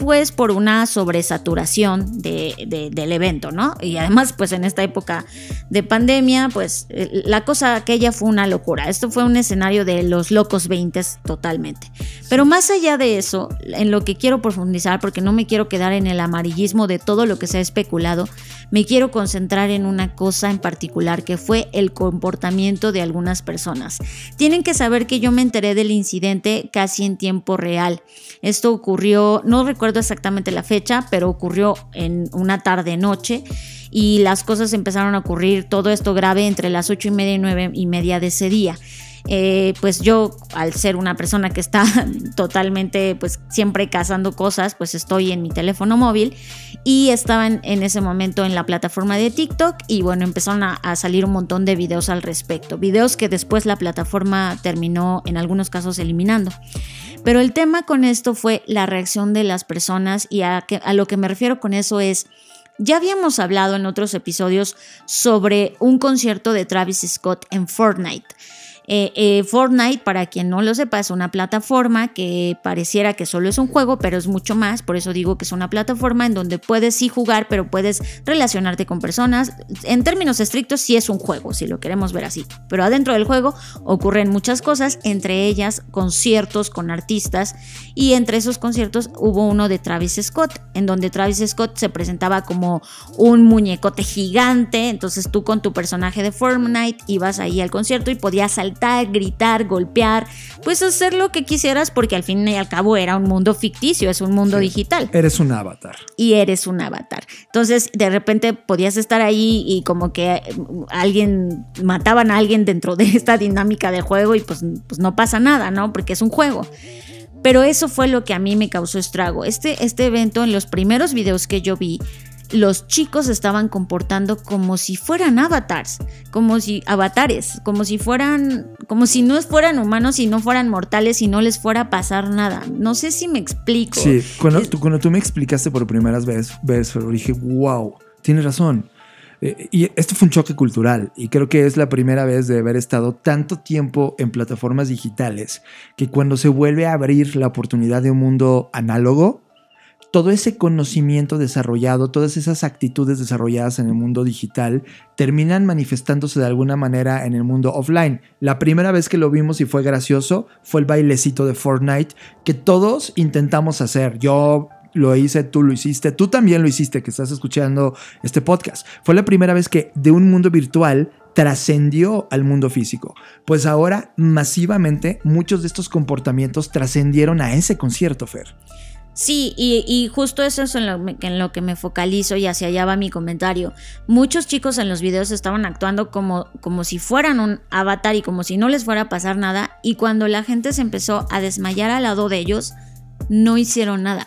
pues por una sobresaturación de, del evento, ¿no? Y además, pues en esta época de pandemia, pues eh, la cosa aquella fue una locura. Esto fue un escenario de los locos 20 totalmente. Pero más allá de eso, en lo que quiero profundizar, porque no me quiero quedar en el amarillismo de todo lo que se ha especulado, me quiero concentrar en una cosa en particular que fue el comportamiento de algunas personas. Tienen que saber que yo me enteré del incidente casi en tiempo real. Esto ocurrió, no recuerdo exactamente la fecha, pero ocurrió en una tarde-noche y las cosas empezaron a ocurrir, todo esto grave entre las ocho y media y nueve y media de ese día. Eh, pues yo, al ser una persona que está totalmente, pues siempre cazando cosas, pues estoy en mi teléfono móvil y estaban en ese momento en la plataforma de TikTok y bueno, empezaron a, a, salir un montón de videos al respecto, videos que después la plataforma terminó en algunos casos eliminando. Pero el tema con esto fue la reacción de las personas y a, lo que me refiero con eso es... Ya habíamos hablado en otros episodios sobre un concierto de Travis Scott en Fortnite. Eh, eh, Fortnite, para quien no lo sepa, es una plataforma que pareciera que solo es un juego, pero es mucho más. Por eso digo que es una plataforma en donde puedes sí jugar, pero puedes relacionarte con personas. En términos estrictos, sí es un juego, si lo queremos ver así. Pero adentro del juego ocurren muchas cosas, entre ellas conciertos con artistas. Y entre esos conciertos hubo uno de Travis Scott, en donde Travis Scott se presentaba como un muñecote gigante. Entonces tú con tu personaje de Fortnite ibas ahí al concierto y podías saltar gritar, golpear, pues hacer lo que quisieras porque al fin y al cabo era un mundo ficticio, es un mundo Sí. digital Eres un avatar. y eres un avatar. Entonces, de repente podías estar ahí y como que eh, alguien mataban a alguien dentro de esta dinámica del juego y pues, pues no pasa nada, ¿no? Porque es un juego. Pero eso fue lo que a mí me causó estrago. Este, este evento, en los primeros videos que yo vi, los chicos estaban comportando como si fueran avatars, como si avatares, como si fueran, como si no fueran humanos y no fueran mortales y no les fuera a pasar nada. No sé si me explico. Sí, cuando, tú, cuando tú me explicaste por primera vez, vez dije, wow, tienes razón. Eh, y esto fue un choque cultural y creo que es la primera vez de haber estado tanto tiempo en plataformas digitales que cuando se vuelve a abrir la oportunidad de un mundo análogo, todo ese conocimiento desarrollado, todas esas actitudes desarrolladas en el mundo digital terminan manifestándose de alguna manera en el mundo offline. La primera vez que lo vimos y fue gracioso fue el bailecito de Fortnite que todos intentamos hacer. Yo lo hice, tú lo hiciste, tú también lo hiciste que estás escuchando este podcast. Fue la primera vez que de un mundo virtual trascendió al mundo físico. Pues ahora masivamente muchos de estos comportamientos trascendieron a ese concierto, Fer. Sí, y, justo eso es en lo, que me focalizo y hacia allá va mi comentario. Muchos chicos en los videos estaban actuando como, como si fueran un avatar y como si no les fuera a pasar nada, y cuando la gente se empezó a desmayar al lado de ellos, no hicieron nada.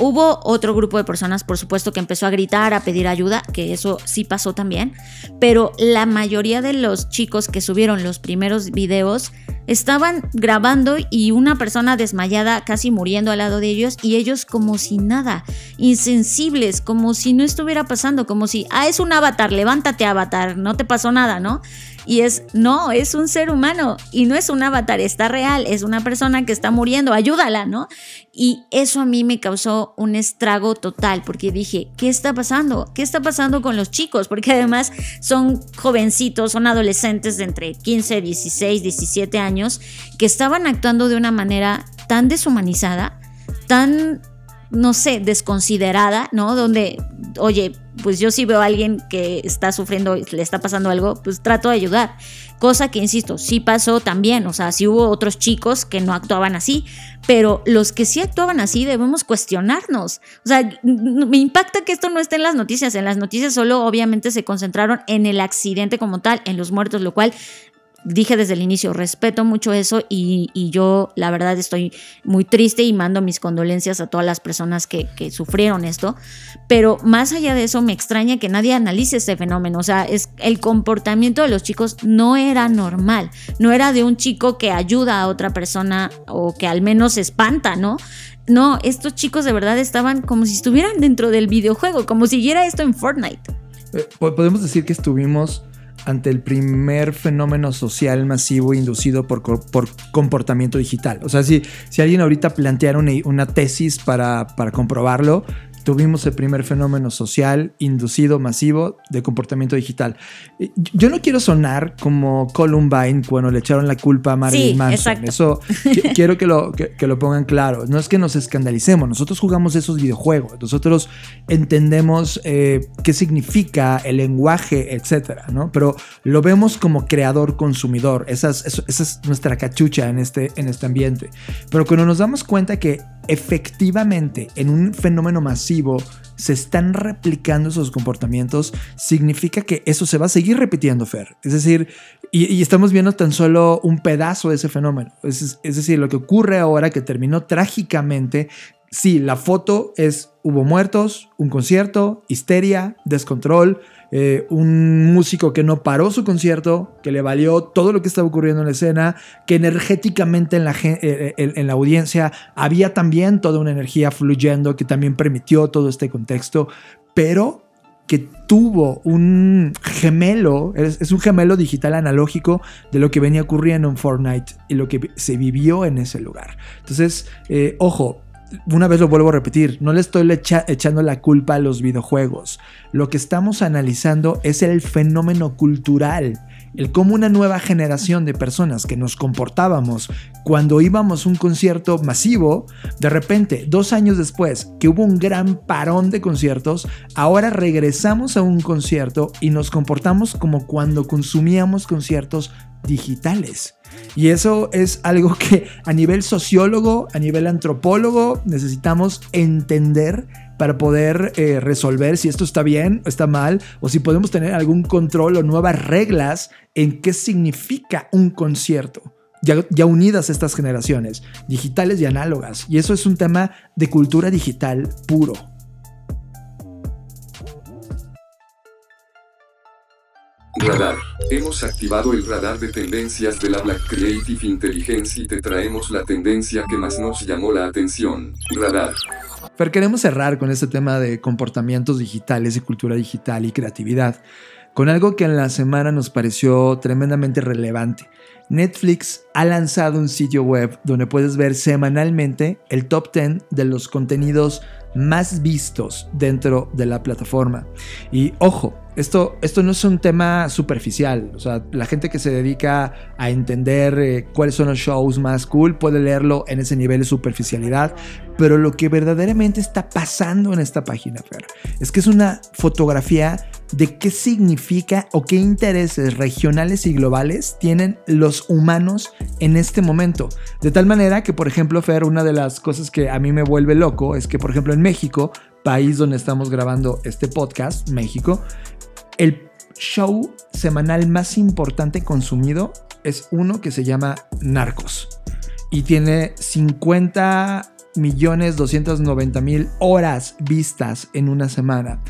Hubo otro grupo de personas, por supuesto, que empezó a gritar, a pedir ayuda, que eso sí pasó también, pero la mayoría de los chicos que subieron los primeros videos estaban grabando y una persona desmayada casi muriendo al lado de ellos y ellos como si nada, insensibles, como si no estuviera pasando, como si, ah, es un avatar, levántate avatar, no te pasó nada, ¿no? Y es, no, es un ser humano y no es un avatar, está real, es una persona que está muriendo, ayúdala, ¿no? Y eso a mí me causó un estrago total porque dije, ¿qué está pasando? ¿Qué está pasando con los chicos? Porque además son jovencitos, son adolescentes de entre 15, 16, 17 años que estaban actuando de una manera tan deshumanizada, tan no sé, desconsiderada, ¿no? Donde, oye, pues yo si veo a alguien que está sufriendo, le está pasando algo, pues trato de ayudar. Cosa que, insisto, sí pasó también, o sea, sí hubo otros chicos que no actuaban así, pero los que sí actuaban así debemos cuestionarnos. O sea, me impacta que esto no esté en las noticias, en las noticias solo obviamente se concentraron en el accidente como tal, en los muertos, lo cual dije desde el inicio, respeto mucho eso y, yo la verdad estoy muy triste y mando mis condolencias a todas las personas que, sufrieron esto, pero más allá de eso me extraña que nadie analice este fenómeno, o sea, es, el comportamiento de los chicos no era normal, no era de un chico que ayuda a otra persona o que al menos espanta, ¿no? No, estos chicos de verdad estaban como si estuvieran dentro del videojuego, como si siguiera esto en Fortnite. Eh, podemos decir que estuvimos ante el primer fenómeno social masivo inducido por, por comportamiento digital. O sea, si, si alguien ahorita planteara una, una tesis para, para comprobarlo, tuvimos el primer fenómeno social inducido masivo de comportamiento digital. Yo no quiero sonar como Columbine cuando le echaron la culpa a Marilyn Manson. Eso quiero que lo, que, lo pongan claro. No es que nos escandalicemos, nosotros jugamos esos videojuegos, nosotros entendemos eh, qué significa el lenguaje, etcétera, ¿no? Pero lo vemos como creador-consumidor. Esa es, esa es nuestra cachucha en este, en este ambiente. Pero cuando nos damos cuenta que efectivamente en un fenómeno masivo se están replicando esos comportamientos, significa que eso se va a seguir repitiendo, Fer. Es decir, y, estamos viendo tan solo un pedazo de ese fenómeno. Es, es decir, lo que ocurre ahora que terminó trágicamente sí, la foto es, hubo muertos, un concierto, histeria, descontrol, eh, un músico que no paró su concierto, que le valió todo lo que estaba ocurriendo en la escena, que energéticamente en la, eh, eh, en la audiencia había también toda una energía fluyendo que también permitió todo este contexto, pero que tuvo un gemelo, es, un gemelo digital analógico de lo que venía ocurriendo en Fortnite y lo que se vivió en ese lugar. Entonces, ojo, una vez lo vuelvo a repetir, no le estoy echando la culpa a los videojuegos. Lo que estamos analizando es el fenómeno cultural, el cómo una nueva generación de personas que nos comportábamos cuando íbamos a un concierto masivo, de repente, dos años después, que hubo un gran parón de conciertos, ahora regresamos a un concierto y nos comportamos como cuando consumíamos conciertos digitales. Y eso es algo que a nivel sociólogo, a nivel antropólogo, necesitamos entender para poder eh, resolver si esto está bien o está mal, o si podemos tener algún control o nuevas reglas en qué significa un concierto. Ya, ya, unidas estas generaciones, digitales y análogas. Y eso es un tema de cultura digital puro. Radar. Hemos activado el radar de tendencias de la Black Creative Intelligence y te traemos la tendencia que más nos llamó la atención. Radar. Pero queremos cerrar con este tema de comportamientos digitales y cultura digital y creatividad, con algo que en la semana nos pareció tremendamente relevante. Netflix ha lanzado un sitio web donde puedes ver semanalmente el top 10 de los contenidos más vistos dentro de la plataforma. Y ojo, esto, esto no es un tema superficial. O sea, la gente que se dedica a entender eh, cuáles son los shows más cool puede leerlo en ese nivel de superficialidad. Pero lo que verdaderamente está pasando en esta página, Fer, es que es una fotografía de qué significa o qué intereses regionales y globales tienen los humanos en este momento. De tal manera que, por ejemplo, Fer, una de las cosas que a mí me vuelve loco es que, por ejemplo, en México, país donde estamos grabando este podcast, México, el show semanal más importante consumido es uno que se llama Narcos y tiene 50 millones 290 mil horas vistas en una semana.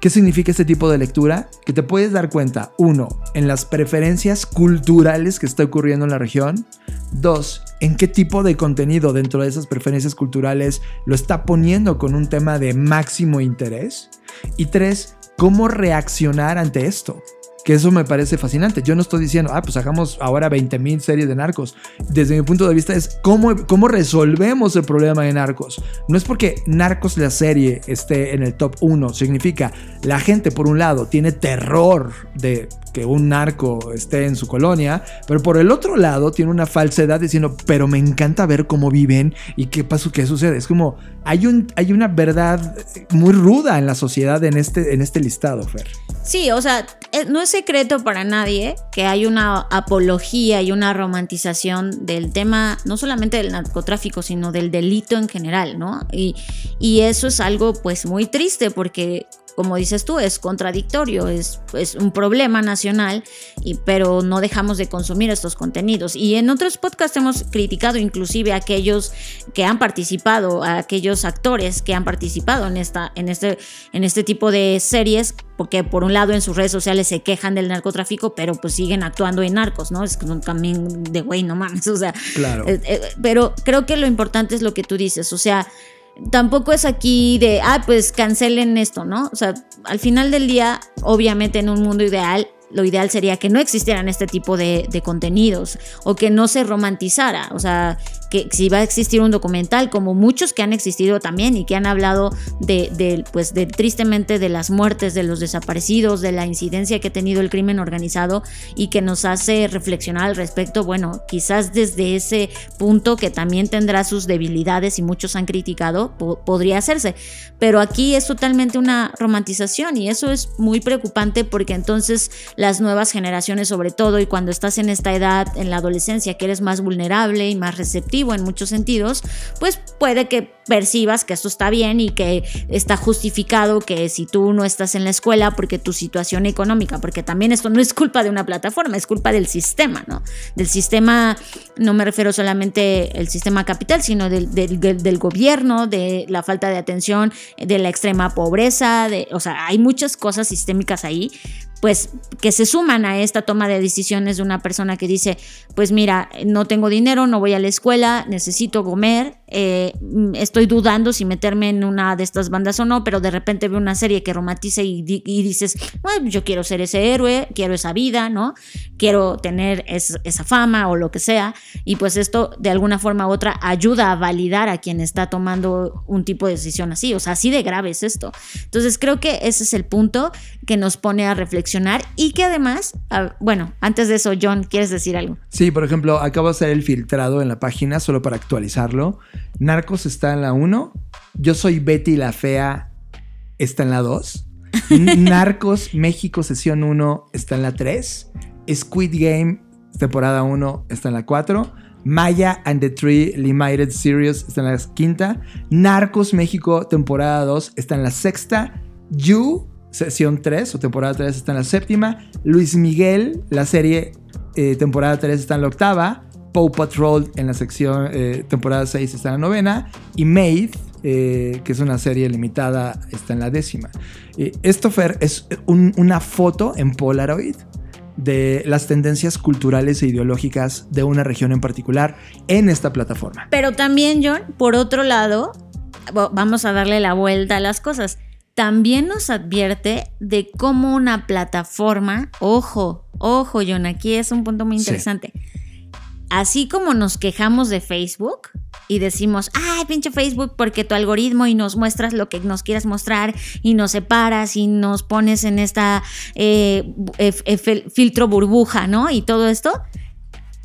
¿Qué significa este tipo de lectura? Que te puedes dar cuenta, uno, en las preferencias culturales que está ocurriendo en la región. Dos, en qué tipo de contenido dentro de esas preferencias culturales lo está poniendo con un tema de máximo interés. Y tres, cómo reaccionar ante esto. Que eso me parece fascinante. Yo no estoy diciendo, ah, pues hagamos ahora 20.000 series de narcos. Desde mi punto de vista es cómo, cómo resolvemos el problema de narcos. No es porque narcos la serie esté en el top 1. Significa, la gente por un lado tiene terror de que un narco esté en su colonia, pero por el otro lado tiene una falsedad diciendo, pero me encanta ver cómo viven y qué pasa, qué sucede. Es como, hay, un, hay una verdad muy ruda en la sociedad en este, en este listado, Fer. Sí, o sea, eh, no es secreto para nadie que hay una apología y una romantización del tema, no solamente del narcotráfico, sino del delito en general, ¿no? Y, y eso es algo pues muy triste porque como dices tú, es contradictorio, es, es, un problema nacional, y, pero no dejamos de consumir estos contenidos. Y en otros podcasts hemos criticado inclusive a aquellos que han participado, a aquellos actores que han participado en, esta, en, este, en este tipo de series, porque por un lado en sus redes sociales se quejan del narcotráfico, pero pues siguen actuando en narcos, ¿no? Es también de güey, no mames, o sea. Claro. Eh, eh, pero creo que lo importante es lo que tú dices, o sea tampoco es aquí de, ah, pues cancelen esto, ¿no? O sea, al final del día, obviamente en un mundo ideal, lo ideal sería que no existieran este tipo de, contenidos o que no se romantizara. O sea, que si va a existir un documental, como muchos que han existido también y que han hablado de, pues de tristemente de las muertes, de los desaparecidos, de la incidencia que ha tenido el crimen organizado y que nos hace reflexionar al respecto, bueno, quizás desde ese punto que también tendrá sus debilidades y muchos han criticado, podría hacerse. Pero aquí es totalmente una romantización y eso es muy preocupante porque entonces las nuevas generaciones sobre todo y cuando estás en esta edad, en la adolescencia, que eres más vulnerable y más receptivo en muchos sentidos, pues puede que percibas que esto está bien y que está justificado que si tú no estás en la escuela porque tu situación económica, porque también esto no es culpa de una plataforma, es culpa del sistema, ¿no? Del sistema, no me refiero solamente al sistema capital, sino del, del, del, gobierno, de la falta de atención, de la extrema pobreza, de, o sea, hay muchas cosas sistémicas ahí, pues que se suman a esta toma de decisiones de una persona que dice, pues mira, no tengo dinero, no voy a la escuela, necesito comer, eh, estoy dudando si meterme en una de estas bandas o no, pero de repente veo una serie que romantiza y, dices, yo quiero ser ese héroe, quiero esa vida, ¿no? Quiero tener esa fama o lo que sea, y pues esto de alguna forma u otra ayuda a validar a quien está tomando un tipo de decisión así, o sea, así de grave es esto. Entonces creo que ese es el punto que nos pone a reflexionar y que además, bueno, antes de eso, John, ¿quieres decir algo? Sí, por ejemplo, acabo de hacer el filtrado en la página solo para actualizarlo. Narcos está en la 1, Yo soy Betty la Fea está en la 2, Narcos México sesión 1 está en la 3, Squid Game temporada 1 está en la 4. Maya and the Three Limited Series está en la quinta. Narcos México temporada 2 está en la sexta. You sesión 3 o temporada 3 está en la séptima. Luis Miguel, la serie eh, temporada 3 está en la octava. Paw Patrol en la sección eh, temporada 6 está en la novena. Y Maid, eh, que es una serie limitada, está en la décima. esto, Fer, es una foto en Polaroid de las tendencias culturales e ideológicas de una región en particular en esta plataforma. Pero también, John, por otro lado, vamos a darle la vuelta a las cosas. También nos advierte de cómo una plataforma, ojo, ojo, John, aquí es un punto muy interesante. Así como nos quejamos de Facebook, y decimos, ay, pinche Facebook, porque tu algoritmo y nos muestras lo que nos quieras mostrar y nos separas y nos pones en esta eh, filtro burbuja, ¿no? Y todo esto.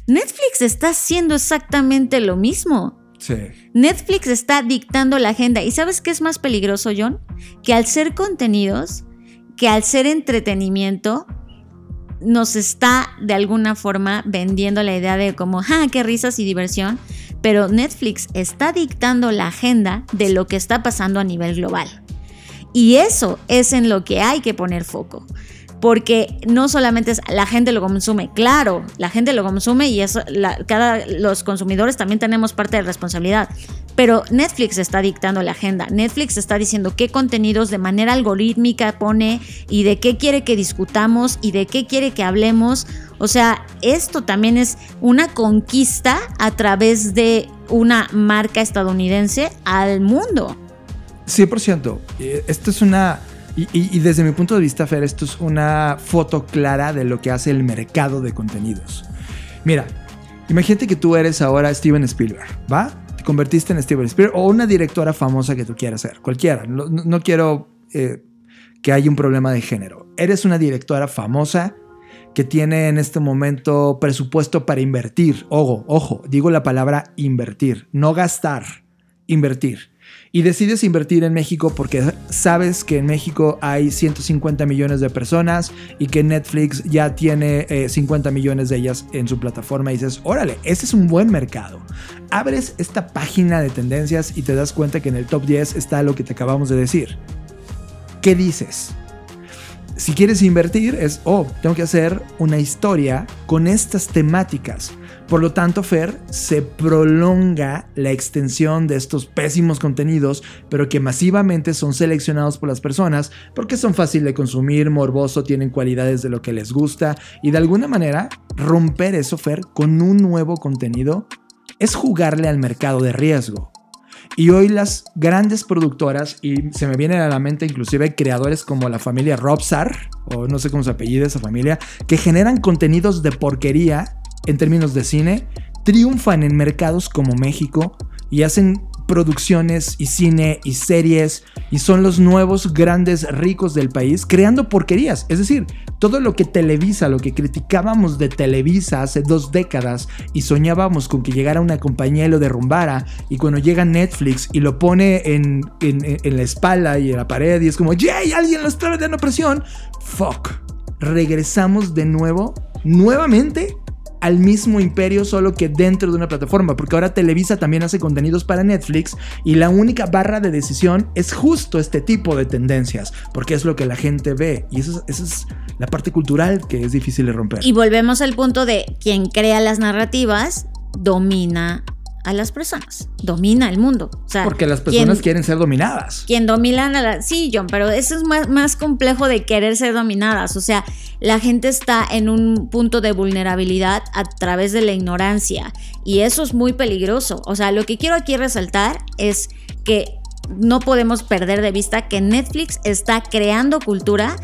Netflix está haciendo exactamente lo mismo. Sí. Netflix está dictando la agenda. ¿Y sabes qué es más peligroso, John? Que al ser contenidos, que al ser entretenimiento, nos está de alguna forma vendiendo la idea de como, ah, qué risas y diversión, pero Netflix está dictando la agenda de lo que está pasando a nivel global. Y eso es en lo que hay que poner foco. Porque no solamente es la gente lo consume, claro, la gente lo consume y eso, cada, los consumidores también tenemos parte de responsabilidad. Pero Netflix está dictando la agenda. Netflix está diciendo qué contenidos de manera algorítmica pone y de qué quiere que discutamos y de qué quiere que hablemos. O sea, esto también es una conquista a través de una marca estadounidense al mundo. 100%. Eh, esto es una... Y, desde mi punto de vista, Fer, esto es una foto clara de lo que hace el mercado de contenidos. Mira, imagínate que tú eres ahora Steven Spielberg, ¿va? convertiste en Steven Spielberg o una directora famosa que tú quieras ser, cualquiera. No, quiero eh, que haya un problema de género. Eres una directora famosa que tiene en este momento presupuesto para invertir. Ojo, ojo, digo la palabra invertir, no gastar, invertir y decides invertir en México porque sabes que en México hay 150 millones de personas y que Netflix ya tiene 50 eh, millones de ellas en su plataforma y dices, órale, ese es un buen mercado. Abres esta página de tendencias y te das cuenta que en el top 10 está lo que te acabamos de decir. ¿Qué dices? Si quieres invertir es, oh, tengo que hacer una historia con estas temáticas por lo tanto, Fer, se prolonga la extensión de estos pésimos contenidos, pero que masivamente son seleccionados por las personas porque son fáciles de consumir, morboso, tienen cualidades de lo que les gusta y de alguna manera romper eso, Fer, con un nuevo contenido es jugarle al mercado de riesgo. Y hoy las grandes productoras, y se me vienen a la mente inclusive creadores como la familia Robsar, o no sé cómo se apellida esa familia, que generan contenidos de porquería en términos de cine, triunfan en mercados como México y hacen producciones y cine y series y son los nuevos grandes ricos del país creando porquerías. Es decir, todo lo que Televisa, lo que criticábamos de Televisa hace dos décadas y soñábamos con que llegara una compañía y lo derrumbara y cuando llega Netflix y lo pone en, en, la espalda y en la pared y es como, ¡Yay! Alguien lo está dando presión. Fuck. Regresamos de nuevo, nuevamente al mismo imperio, solo que dentro de una plataforma, porque ahora Televisa también hace contenidos para Netflix y la única barra de decisión es justo este tipo de tendencias, porque es lo que la gente ve y eso, eso es la parte cultural que es difícil de romper. Y volvemos al punto de quien crea las narrativas domina a las personas, domina el mundo. O sea, Porque las personas quieren ser dominadas. Quien domina a la... Sí, John, pero eso es más, más complejo de querer ser dominadas. O sea, la gente está en un punto de vulnerabilidad a través de la ignorancia y eso es muy peligroso. O sea, lo que quiero aquí resaltar es que no podemos perder de vista que Netflix está creando cultura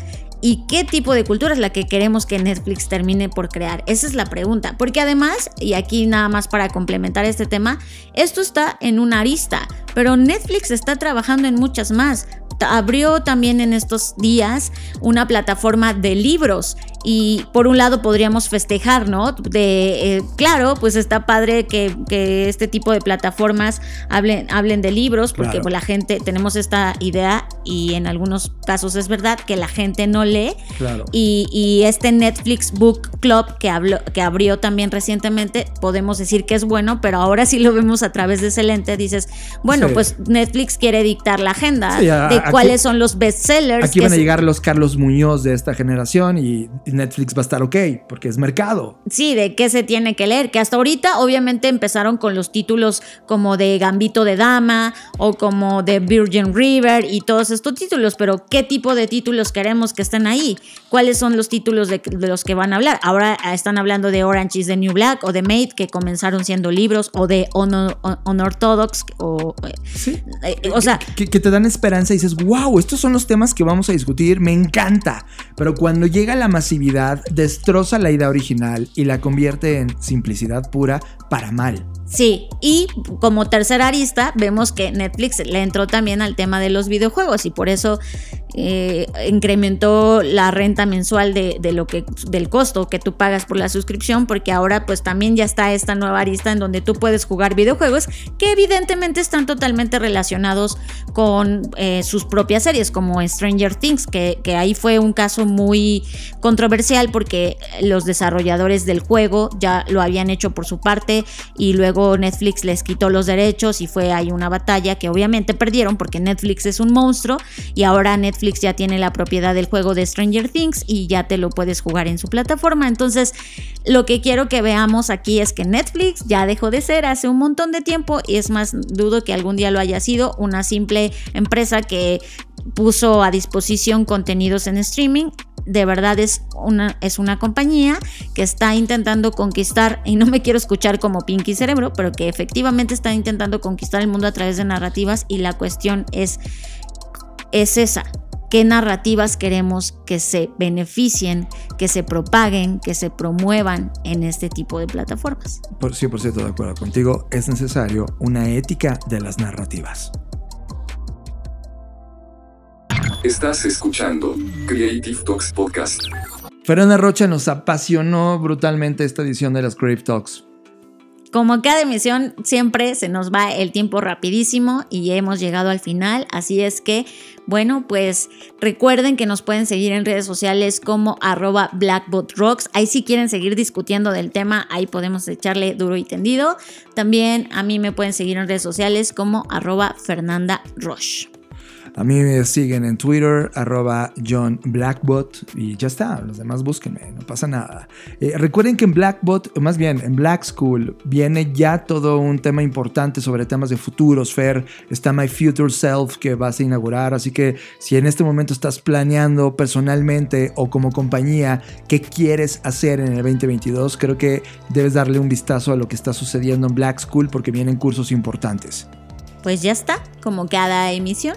y qué tipo de cultura es la que queremos que Netflix termine por crear. Esa es la pregunta. Porque además, y aquí nada más para complementar este tema, esto está en una arista, pero Netflix está trabajando en muchas más abrió también en estos días una plataforma de libros y por un lado podríamos festejar, ¿no? De, eh, claro, pues está padre que, este tipo de plataformas hablen, hablen de libros porque la gente, tenemos esta idea y en algunos casos es verdad que la gente no lee y, y, este Netflix Book Club que, habló, que abrió también recientemente, podemos decir que es bueno, pero ahora sí lo vemos a través de ese lente, dices, bueno, pues Netflix quiere dictar la agenda de cuáles son los bestsellers. Aquí van a llegar los Carlos Muñoz de esta generación y Netflix va a estar ok, porque es mercado. Sí, de qué se tiene que leer, que hasta ahorita obviamente empezaron con los títulos como de Gambito de Dama o como de Virgin River y todos estos títulos, pero ¿qué tipo de títulos queremos que estén ahí? ¿Cuáles son los títulos de, los que van a hablar? Ahora están hablando de Orange is the New Black o de Made, que comenzaron siendo libros, o de Unorthodox, o, sí. Eh, o sea... Que, que te dan esperanza y dices, wow, estos son los temas que vamos a discutir, me encanta. Pero cuando llega la masividad, destroza la idea original y la convierte en simplicidad pura para mal. Sí, y como tercera arista vemos que Netflix le entró también al tema de los videojuegos y por eso eh, incrementó la renta mensual de, lo que, del costo que tú pagas por la suscripción, porque ahora pues también ya está esta nueva arista en donde tú puedes jugar videojuegos que evidentemente están totalmente relacionados con eh, sus propias series, como Stranger Things, que, que ahí fue un caso muy controversial porque los desarrolladores del juego ya lo habían hecho por su parte y luego Netflix les quitó los derechos y fue ahí una batalla que obviamente perdieron porque Netflix es un monstruo y ahora Netflix ya tiene la propiedad del juego de Stranger Things y ya te lo puedes jugar en su plataforma. Entonces, lo que quiero que veamos aquí es que Netflix ya dejó de ser hace un montón de tiempo y es más, dudo que algún día lo haya sido una simple empresa que puso a disposición contenidos en streaming de verdad es una, es una compañía que está intentando conquistar, y no me quiero escuchar como Pinky Cerebro, pero que efectivamente está intentando conquistar el mundo a través de narrativas y la cuestión es, es esa qué narrativas queremos que se beneficien, que se propaguen, que se promuevan en este tipo de plataformas. Por 100% de acuerdo contigo, es necesario una ética de las narrativas. Estás escuchando Creative Talks Podcast. Fernanda Rocha nos apasionó brutalmente esta edición de las Creative Talks. Como cada emisión, siempre se nos va el tiempo rapidísimo y hemos llegado al final. Así es que, bueno, pues recuerden que nos pueden seguir en redes sociales como arroba blackbotrocks. Ahí si quieren seguir discutiendo del tema, ahí podemos echarle duro y tendido. También a mí me pueden seguir en redes sociales como arroba Fernanda Roche. A mí me siguen en Twitter, arroba John y ya está, los demás búsquenme, no pasa nada. Eh, recuerden que en Blackbot, más bien en Black School, viene ya todo un tema importante sobre temas de futuros, Fer, está My Future Self que vas a inaugurar, así que si en este momento estás planeando personalmente o como compañía qué quieres hacer en el 2022, creo que debes darle un vistazo a lo que está sucediendo en Black School porque vienen cursos importantes. Pues ya está, como cada emisión.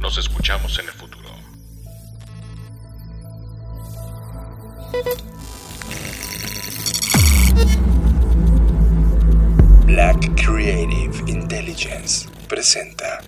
Nos escuchamos en el futuro. Black Creative Intelligence presenta